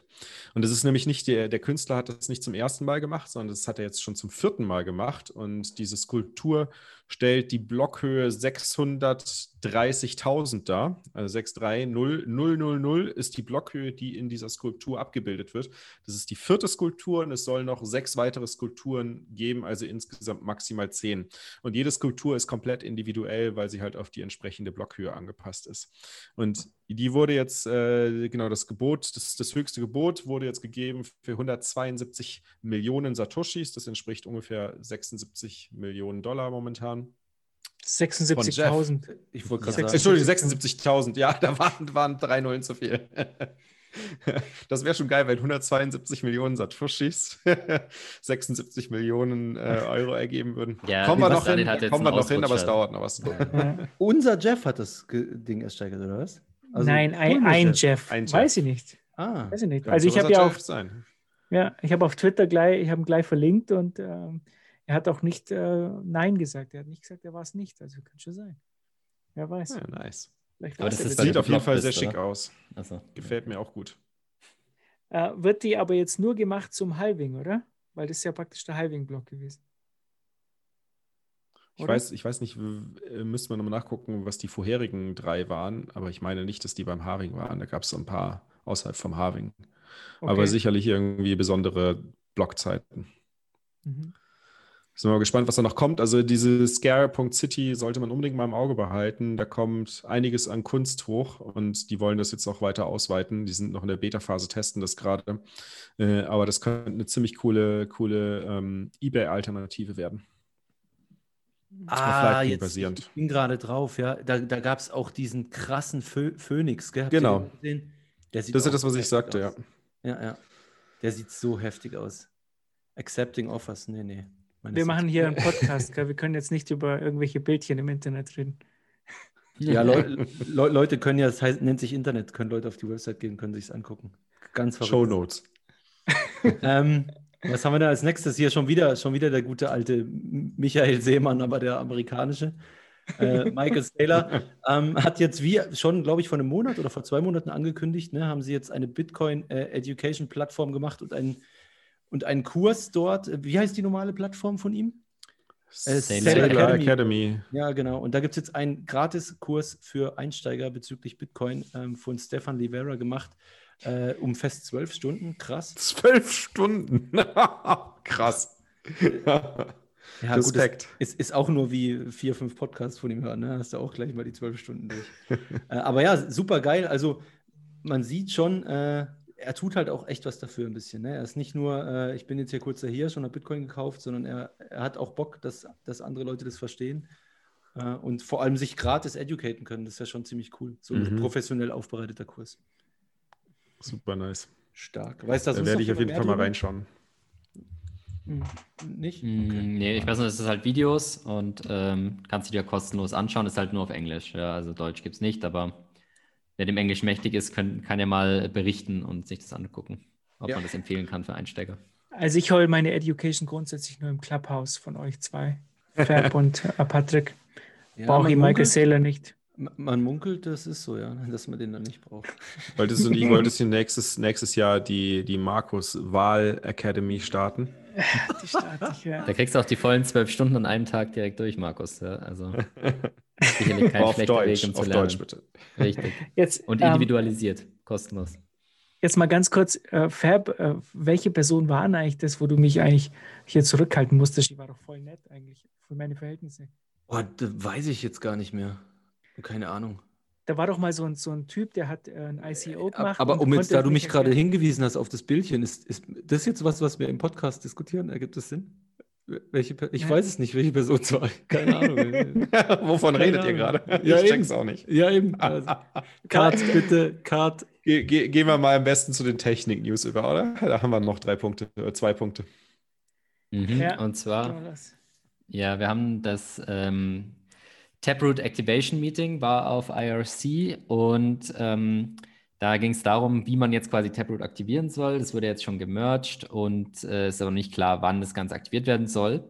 Und das ist nämlich nicht, der, der Künstler hat das nicht zum ersten Mal gemacht, sondern das hat er jetzt schon zum vierten Mal gemacht. Und diese Skulptur stellt die Blockhöhe 630.000 dar. Also 630.000 ist die Blockhöhe, die in dieser Skulptur abgebildet wird. Das ist die vierte Skulptur und es soll noch sechs weitere Skulpturen geben, also insgesamt maximal zehn. Und jede Skulptur ist komplett individuell, weil sie halt auf die entsprechende Blockhöhe angepasst ist. Und die wurde jetzt, äh, genau, das Gebot, das, das höchste Gebot wurde jetzt gegeben für 172 Millionen Satoshis. Das entspricht ungefähr 76 Millionen Dollar momentan. 76.000. Ich wollte gerade sagen. Entschuldigung, 76.000. Ja, da waren, waren drei Nullen zu viel. Das wäre schon geil, wenn 172 Millionen Satoshis 76 Millionen äh, Euro ergeben würden. Ja, kommen wir noch hin, kommen wir noch hin aber es dauert noch was. Ja. Unser Jeff hat das Ding ersteigert, oder was? Also Nein, ein, ein Jeff. ein, Jeff. Weiß ich nicht. Ah. Weiß ich nicht. Also ich habe ja auch. Sein. Ja, ich habe auf Twitter gleich, ich habe ihn gleich verlinkt und ähm, er hat auch nicht äh, Nein gesagt. Er hat nicht gesagt, er war es nicht. Also kann schon sein. Wer weiß. Ja, nice. Aber das, das sieht auf jeden Fall sehr schick oder? aus. So. Gefällt mir auch gut. Äh, wird die aber jetzt nur gemacht zum Halving, oder? Weil das ist ja praktisch der Halving-Block gewesen. Ich weiß, ich weiß nicht, müsste man nochmal nachgucken, was die vorherigen drei waren, aber ich meine nicht, dass die beim Harving waren. Da gab es so ein paar außerhalb vom Harving. Okay. Aber sicherlich irgendwie besondere Blockzeiten. Mhm. Sind wir mal gespannt, was da noch kommt. Also diese Scare.city sollte man unbedingt mal im Auge behalten. Da kommt einiges an Kunst hoch und die wollen das jetzt auch weiter ausweiten. Die sind noch in der Beta-Phase, testen das gerade. Äh, aber das könnte eine ziemlich coole, coole ähm, Ebay-Alternative werden. Ah, jetzt basierend. ich bin gerade drauf, ja. Da, da gab es auch diesen krassen Phö Phönix, gell? Habt genau. das ist das, was ich sagte, aus. ja. Ja, ja. Der sieht so heftig aus. Accepting Offers, nee, nee. Wir machen hier einen Podcast, gell? wir können jetzt nicht über irgendwelche Bildchen im Internet reden. Ja, Le Le Leute können ja, das heißt, nennt sich Internet, können Leute auf die Website gehen, können sich es angucken. Ganz verrückt. Show Notes. ähm, Was haben wir da als nächstes? Hier schon wieder, schon wieder der gute alte Michael Seemann, aber der amerikanische. Äh, Michael Saylor ähm, hat jetzt wie schon, glaube ich, vor einem Monat oder vor zwei Monaten angekündigt, ne, haben sie jetzt eine Bitcoin äh, Education Plattform gemacht und einen, und einen Kurs dort. Wie heißt die normale Plattform von ihm? Äh, Sailor Academy. Academy. Ja, genau. Und da gibt es jetzt einen Gratis-Kurs für Einsteiger bezüglich Bitcoin ähm, von Stefan Livera gemacht. Äh, um fest zwölf Stunden. Krass. Zwölf Stunden. Krass. ja, Respekt. Gut, es ist, ist, auch nur wie vier, fünf Podcasts von ihm hören. Ne? Hast du auch gleich mal die zwölf Stunden durch. äh, aber ja, super geil. Also man sieht schon, äh, er tut halt auch echt was dafür ein bisschen. Ne? Er ist nicht nur, äh, ich bin jetzt hier kurz daher, schon habe Bitcoin gekauft, sondern er, er hat auch Bock, dass, dass andere Leute das verstehen äh, und vor allem sich gratis educaten können. Das ist ja schon ziemlich cool. So ein mhm. professionell aufbereiteter Kurs. Super nice. Stark. Weißt da werde ich auf jeden Fall mal reinschauen. Hm, nicht? Hm, okay. Nee, ich weiß nur, es ist halt Videos und ähm, kannst du dir kostenlos anschauen, ist halt nur auf Englisch. Ja, also Deutsch gibt es nicht, aber wer dem Englisch mächtig ist, können, kann ja mal berichten und sich das angucken, ob ja. man das empfehlen kann für Einsteiger. Also ich hole meine Education grundsätzlich nur im Clubhouse von euch zwei, Ferb und äh, Patrick. Ja, Brauche ich Michael Saylor nicht. Man munkelt, das ist so, ja, dass man den dann nicht braucht. Wolltest du nicht, wolltest du nächstes, nächstes Jahr die, die Markus Wahl Academy starten? Die starte ich, ja. Da kriegst du auch die vollen zwölf Stunden an einem Tag direkt durch, Markus. Ja, also sicherlich kein auf schlechter Deutsch, Weg, um zu auf lernen. Deutsch, bitte. Richtig. Jetzt, Und ähm, individualisiert, ähm, kostenlos. Jetzt mal ganz kurz, äh, Fab, äh, welche Person war eigentlich das, wo du mich eigentlich hier zurückhalten musstest? Die war doch voll nett eigentlich für meine Verhältnisse. Oh, das weiß ich jetzt gar nicht mehr. Keine Ahnung. Da war doch mal so ein, so ein Typ, der hat äh, ein ICO gemacht. Aber um jetzt, da du mich gerade hingewiesen hast auf das Bildchen, ist, ist das jetzt was, was wir im Podcast diskutieren? Ergibt das Sinn? Welche, ich ja. weiß es nicht, welche Person es war. Keine Ahnung. Wovon Keine redet Ahnung. ihr gerade? Ja, ich check's auch nicht. Ja, eben. Also, Kat, bitte, Kat. Ge ge gehen wir mal am besten zu den Technik-News über, oder? Da haben wir noch drei Punkte, äh, zwei Punkte. Mhm. Ja, und zwar, ja, wir haben das ähm, Taproot Activation Meeting war auf IRC und ähm, da ging es darum, wie man jetzt quasi Taproot aktivieren soll. Das wurde jetzt schon gemerged und äh, ist aber nicht klar, wann das Ganze aktiviert werden soll.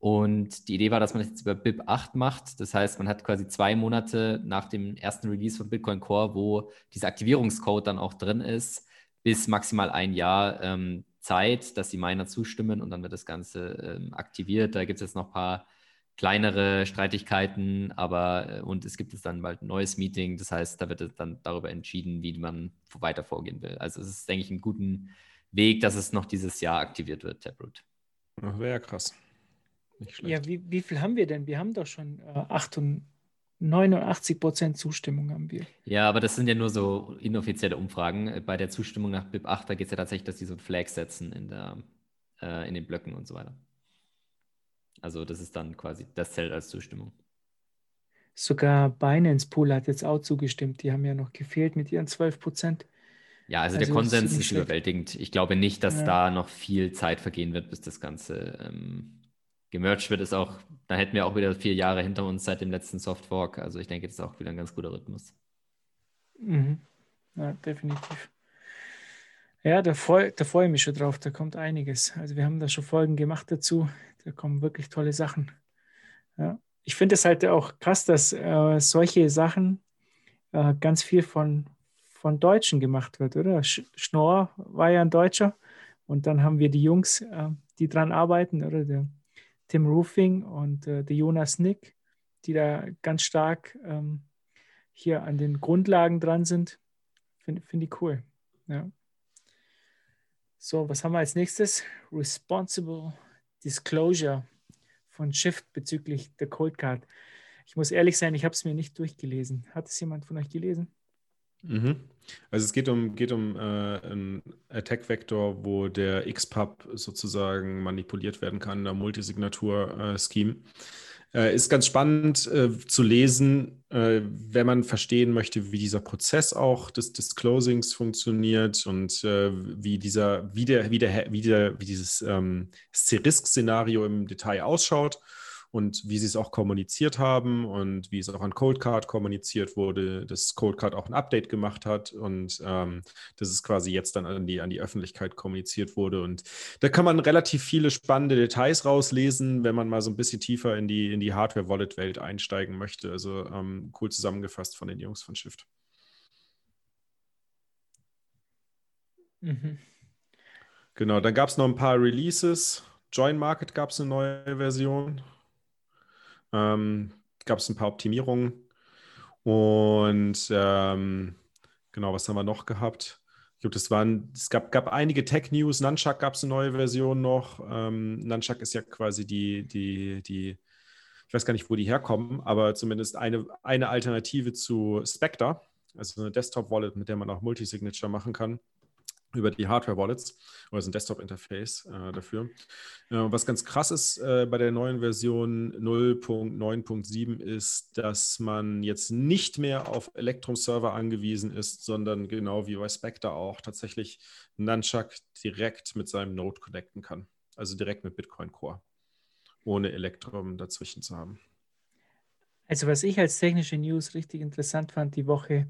Und die Idee war, dass man das jetzt über BIP 8 macht. Das heißt, man hat quasi zwei Monate nach dem ersten Release von Bitcoin Core, wo dieser Aktivierungscode dann auch drin ist, bis maximal ein Jahr ähm, Zeit, dass die Miner zustimmen und dann wird das Ganze ähm, aktiviert. Da gibt es jetzt noch ein paar kleinere Streitigkeiten, aber äh, und es gibt es dann bald ein neues Meeting. Das heißt, da wird dann darüber entschieden, wie man weiter vorgehen will. Also es ist, denke ich, ein guter Weg, dass es noch dieses Jahr aktiviert wird, Taproot. Wäre ja krass. Ja, wie, wie viel haben wir denn? Wir haben doch schon äh, 88, 89 Prozent Zustimmung haben wir. Ja, aber das sind ja nur so inoffizielle Umfragen. Bei der Zustimmung nach BIP 8, da geht es ja tatsächlich, dass die so ein Flag setzen in, der, äh, in den Blöcken und so weiter. Also das ist dann quasi, das zählt als Zustimmung. Sogar Binance Pool hat jetzt auch zugestimmt. Die haben ja noch gefehlt mit ihren 12 Prozent. Ja, also, also der Konsens ist, ist überwältigend. Ich glaube nicht, dass ja. da noch viel Zeit vergehen wird, bis das Ganze ähm, gemerged wird. Ist auch, da hätten wir auch wieder vier Jahre hinter uns seit dem letzten Softfork. Also ich denke, das ist auch wieder ein ganz guter Rhythmus. Mhm. Ja, definitiv. Ja, da freue freu ich mich schon drauf. Da kommt einiges. Also wir haben da schon Folgen gemacht dazu. Da kommen wirklich tolle Sachen. Ja. Ich finde es halt auch krass, dass äh, solche Sachen äh, ganz viel von, von Deutschen gemacht wird, oder? Sch Schnorr war ja ein Deutscher und dann haben wir die Jungs, äh, die dran arbeiten, oder? Der Tim Roofing und äh, der Jonas Nick, die da ganz stark ähm, hier an den Grundlagen dran sind. Finde find ich cool. Ja. So, was haben wir als nächstes? Responsible Disclosure von Shift bezüglich der Cold Card. Ich muss ehrlich sein, ich habe es mir nicht durchgelesen. Hat es jemand von euch gelesen? Mhm. Also es geht um, geht um äh, einen Attack-Vektor, wo der XPub sozusagen manipuliert werden kann, der Multisignatur-Scheme. Äh, äh, ist ganz spannend äh, zu lesen, äh, wenn man verstehen möchte, wie dieser Prozess auch des Disclosings funktioniert und äh, wie dieser, wie der, wie der, wie der, wie dieses ähm, Cerisk-Szenario im Detail ausschaut. Und wie sie es auch kommuniziert haben und wie es auch an Coldcard kommuniziert wurde, dass Coldcard auch ein Update gemacht hat und ähm, dass es quasi jetzt dann an die, an die Öffentlichkeit kommuniziert wurde. Und da kann man relativ viele spannende Details rauslesen, wenn man mal so ein bisschen tiefer in die, in die Hardware-Wallet-Welt einsteigen möchte. Also ähm, cool zusammengefasst von den Jungs von Shift. Mhm. Genau, dann gab es noch ein paar Releases. Join Market gab es eine neue Version. Ähm, gab es ein paar Optimierungen. Und ähm, genau, was haben wir noch gehabt? Ich glaube, das waren, es gab, gab einige Tech-News. Nunchuck gab es eine neue Version noch. Ähm, Nunchuck ist ja quasi die, die, die, ich weiß gar nicht, wo die herkommen, aber zumindest eine, eine Alternative zu Spectre, also eine Desktop-Wallet, mit der man auch Multisignature machen kann über die Hardware-Wallets oder so ein Desktop-Interface äh, dafür. Äh, was ganz krass ist äh, bei der neuen Version 0.9.7 ist, dass man jetzt nicht mehr auf Electrum-Server angewiesen ist, sondern genau wie bei Spectre auch tatsächlich Nunchuck direkt mit seinem Node connecten kann. Also direkt mit Bitcoin Core, ohne Electrum dazwischen zu haben. Also was ich als technische News richtig interessant fand die Woche,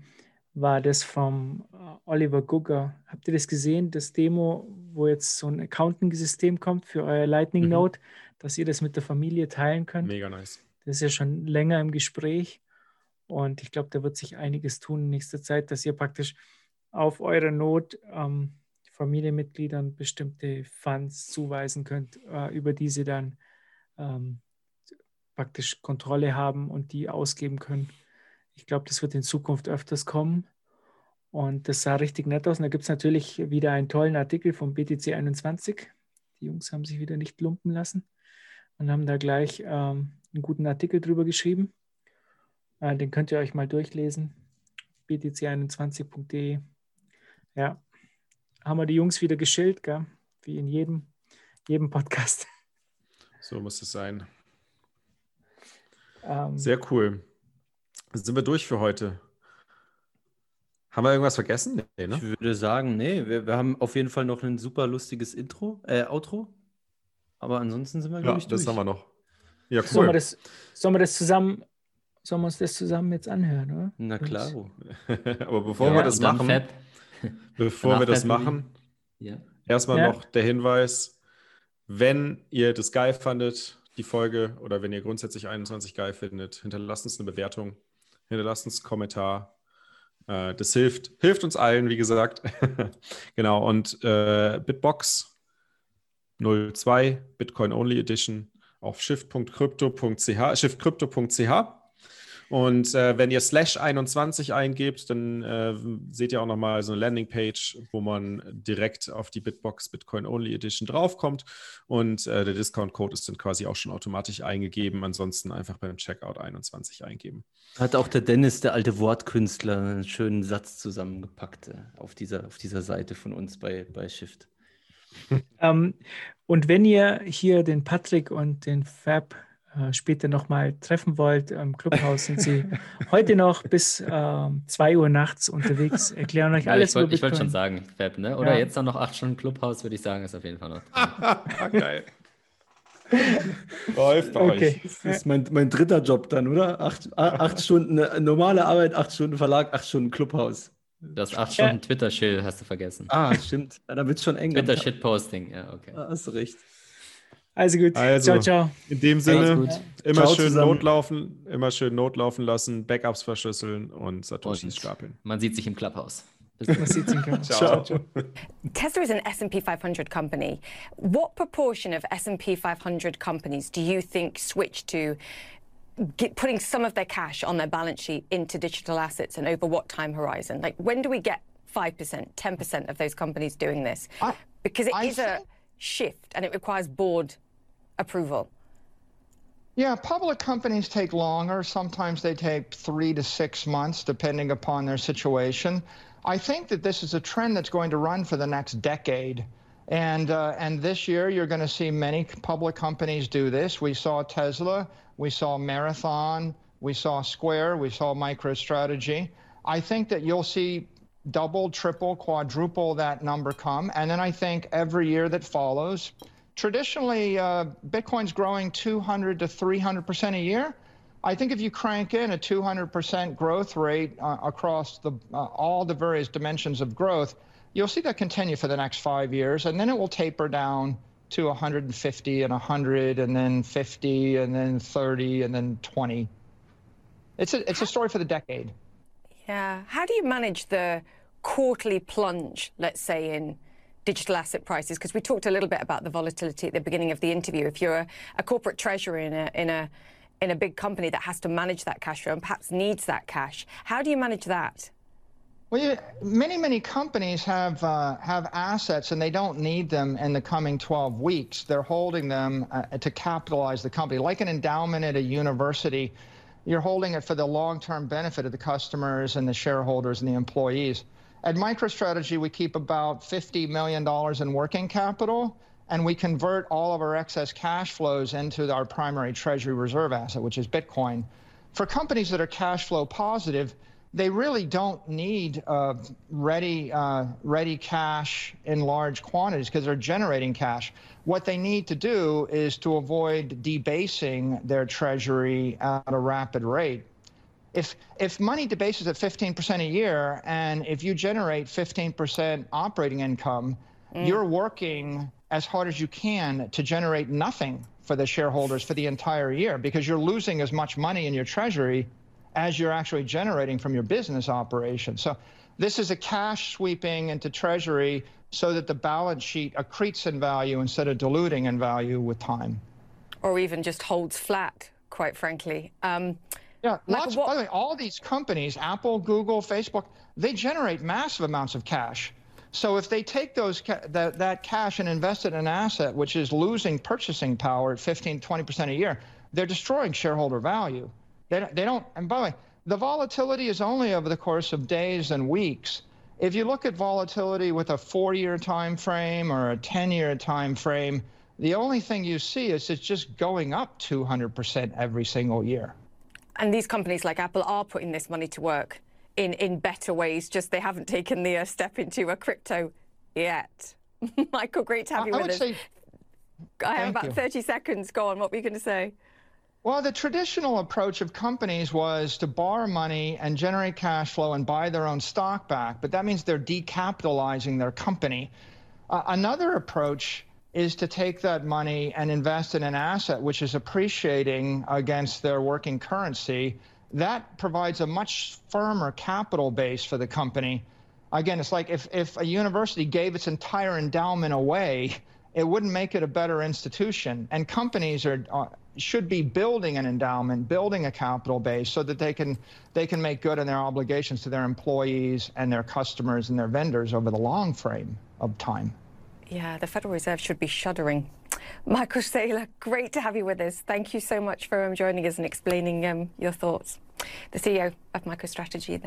war das vom äh, Oliver Gugger. Habt ihr das gesehen, das Demo, wo jetzt so ein Accounting-System kommt für euer Lightning mhm. Node, dass ihr das mit der Familie teilen könnt? Mega nice. Das ist ja schon länger im Gespräch und ich glaube, da wird sich einiges tun in nächster Zeit, dass ihr praktisch auf eure Node ähm, Familienmitgliedern bestimmte Funds zuweisen könnt, äh, über die sie dann ähm, praktisch Kontrolle haben und die ausgeben können. Ich glaube, das wird in Zukunft öfters kommen. Und das sah richtig nett aus. Und da gibt es natürlich wieder einen tollen Artikel vom BTC 21. Die Jungs haben sich wieder nicht lumpen lassen und haben da gleich ähm, einen guten Artikel drüber geschrieben. Äh, den könnt ihr euch mal durchlesen. btc21.de. Ja, haben wir die Jungs wieder geschillt, gell? wie in jedem, jedem Podcast. So muss es sein. Ähm, Sehr cool. Sind wir durch für heute? Haben wir irgendwas vergessen? Nee, ne? Ich würde sagen, nee, wir, wir, haben auf jeden Fall noch ein super lustiges Intro, äh, Outro. Aber ansonsten sind wir, glaube ja, ich, durch. das haben wir noch. Ja, cool. Sollen wir das, sollen wir das zusammen, sollen wir uns das zusammen jetzt anhören, oder? Na klar. Aber bevor ja, wir das machen, Fab. bevor wir das machen, ja. erstmal noch der Hinweis, wenn ihr das geil fandet, die Folge, oder wenn ihr grundsätzlich 21 geil findet, hinterlasst uns eine Bewertung hinterlasst uns einen Kommentar. Äh, das hilft, hilft uns allen, wie gesagt. genau, und äh, Bitbox 02, Bitcoin Only Edition auf shift.crypto.ch, shiftcrypto.ch. Und äh, wenn ihr slash 21 eingebt, dann äh, seht ihr auch nochmal so eine Landingpage, wo man direkt auf die Bitbox Bitcoin Only Edition draufkommt. Und äh, der Discount-Code ist dann quasi auch schon automatisch eingegeben. Ansonsten einfach beim Checkout 21 eingeben. Hat auch der Dennis, der alte Wortkünstler, einen schönen Satz zusammengepackt äh, auf dieser, auf dieser Seite von uns bei, bei Shift. ähm, und wenn ihr hier den Patrick und den Fab äh, später nochmal treffen wollt im Clubhaus, sind sie heute noch bis äh, 2 Uhr nachts unterwegs, erklären euch alles ja, Ich wollte wollt schon sagen, Fab, ne? Oder ja. jetzt dann noch 8 Stunden Clubhaus, würde ich sagen, ist auf jeden Fall noch. Geil. Läuft bei okay. euch. Das ist mein, mein dritter Job dann, oder? Acht, acht Stunden äh, normale Arbeit, acht Stunden Verlag, acht Stunden Clubhaus. Das acht Stunden ja. Twitter-Chill hast du vergessen. Ah, stimmt. Ja, da wird es schon eng. Twitter-Shit-Posting, ja, okay. Ah, hast du recht. Also gut. Also, ciao, ciao. In dem Sinne, immer ciao schön zusammen. notlaufen, immer schön notlaufen lassen, Backups verschlüsseln und Satoshis stapeln. Man sieht sich im Clubhouse. ciao. ciao. Tesla is an S&P 500 company. What proportion of S&P 500 companies do you think switch to get, putting some of their cash on their balance sheet into digital assets and over what time horizon? Like when do we get 5%, 10% of those companies doing this? I, because it I is a shift and it requires board approval? Yeah, public companies take longer. Sometimes they take three to six months, depending upon their situation. I think that this is a trend that's going to run for the next decade. And, uh, and this year, you're going to see many public companies do this. We saw Tesla, we saw Marathon, we saw Square, we saw MicroStrategy. I think that you'll see double, triple, quadruple that number come. And then I think every year that follows, traditionally, uh, Bitcoin's growing 200 to 300% a year. I think if you crank in a 200% growth rate uh, across the, uh, all the various dimensions of growth, you'll see that continue for the next five years, and then it will taper down to 150 and 100, and then 50, and then 30, and then 20. It's a, it's a story for the decade. Yeah. How do you manage the quarterly plunge, let's say, in digital asset prices? Because we talked a little bit about the volatility at the beginning of the interview. If you're a, a corporate treasurer in a, in a in a big company that has to manage that cash flow and perhaps needs that cash, how do you manage that? Well, yeah, many many companies have uh, have assets and they don't need them in the coming 12 weeks. They're holding them uh, to capitalize the company, like an endowment at a university. You're holding it for the long-term benefit of the customers and the shareholders and the employees. At MicroStrategy, we keep about $50 million in working capital, and we convert all of our excess cash flows into our primary treasury reserve asset, which is Bitcoin. For companies that are cash flow positive, they really don't need uh, ready, uh, ready cash in large quantities because they're generating cash. What they need to do is to avoid debasing their treasury at a rapid rate. If, if money debases at 15% a year and if you generate 15% operating income, mm. you're working as hard as you can to generate nothing for the shareholders for the entire year because you're losing as much money in your treasury as you're actually generating from your business operation. So this is a cash sweeping into treasury so that the balance sheet accretes in value instead of diluting in value with time. Or even just holds flat, quite frankly. Um, yeah, lots, what... by the way, all these companies, Apple, Google, Facebook, they generate massive amounts of cash. So if they take those that, that cash and invest it in an asset which is losing purchasing power at 15, 20% a year, they're destroying shareholder value. They, they don't, and by the way, the volatility is only over the course of days and weeks. If you look at volatility with a four-year time frame or a 10-year time frame, the only thing you see is it's just going up 200% every single year. And these companies like Apple are putting this money to work in, in better ways, just they haven't taken the uh, step into a crypto yet. Michael, great to have you I with us. Say, I have about you. 30 seconds. Go on, what were you going to say? Well, the traditional approach of companies was to borrow money and generate cash flow and buy their own stock back, but that means they're decapitalizing their company. Uh, another approach is to take that money and invest in an asset which is appreciating against their working currency. That provides a much firmer capital base for the company. Again, it's like if, if a university gave its entire endowment away, it wouldn't make it a better institution. And companies are, uh, should be building an endowment, building a capital base so that they can they can make good on their obligations to their employees and their customers and their vendors over the long frame of time. Yeah, the Federal Reserve should be shuddering. Michael Saylor, great to have you with us. Thank you so much for um, joining us and explaining um, your thoughts. The CEO of MicroStrategy there.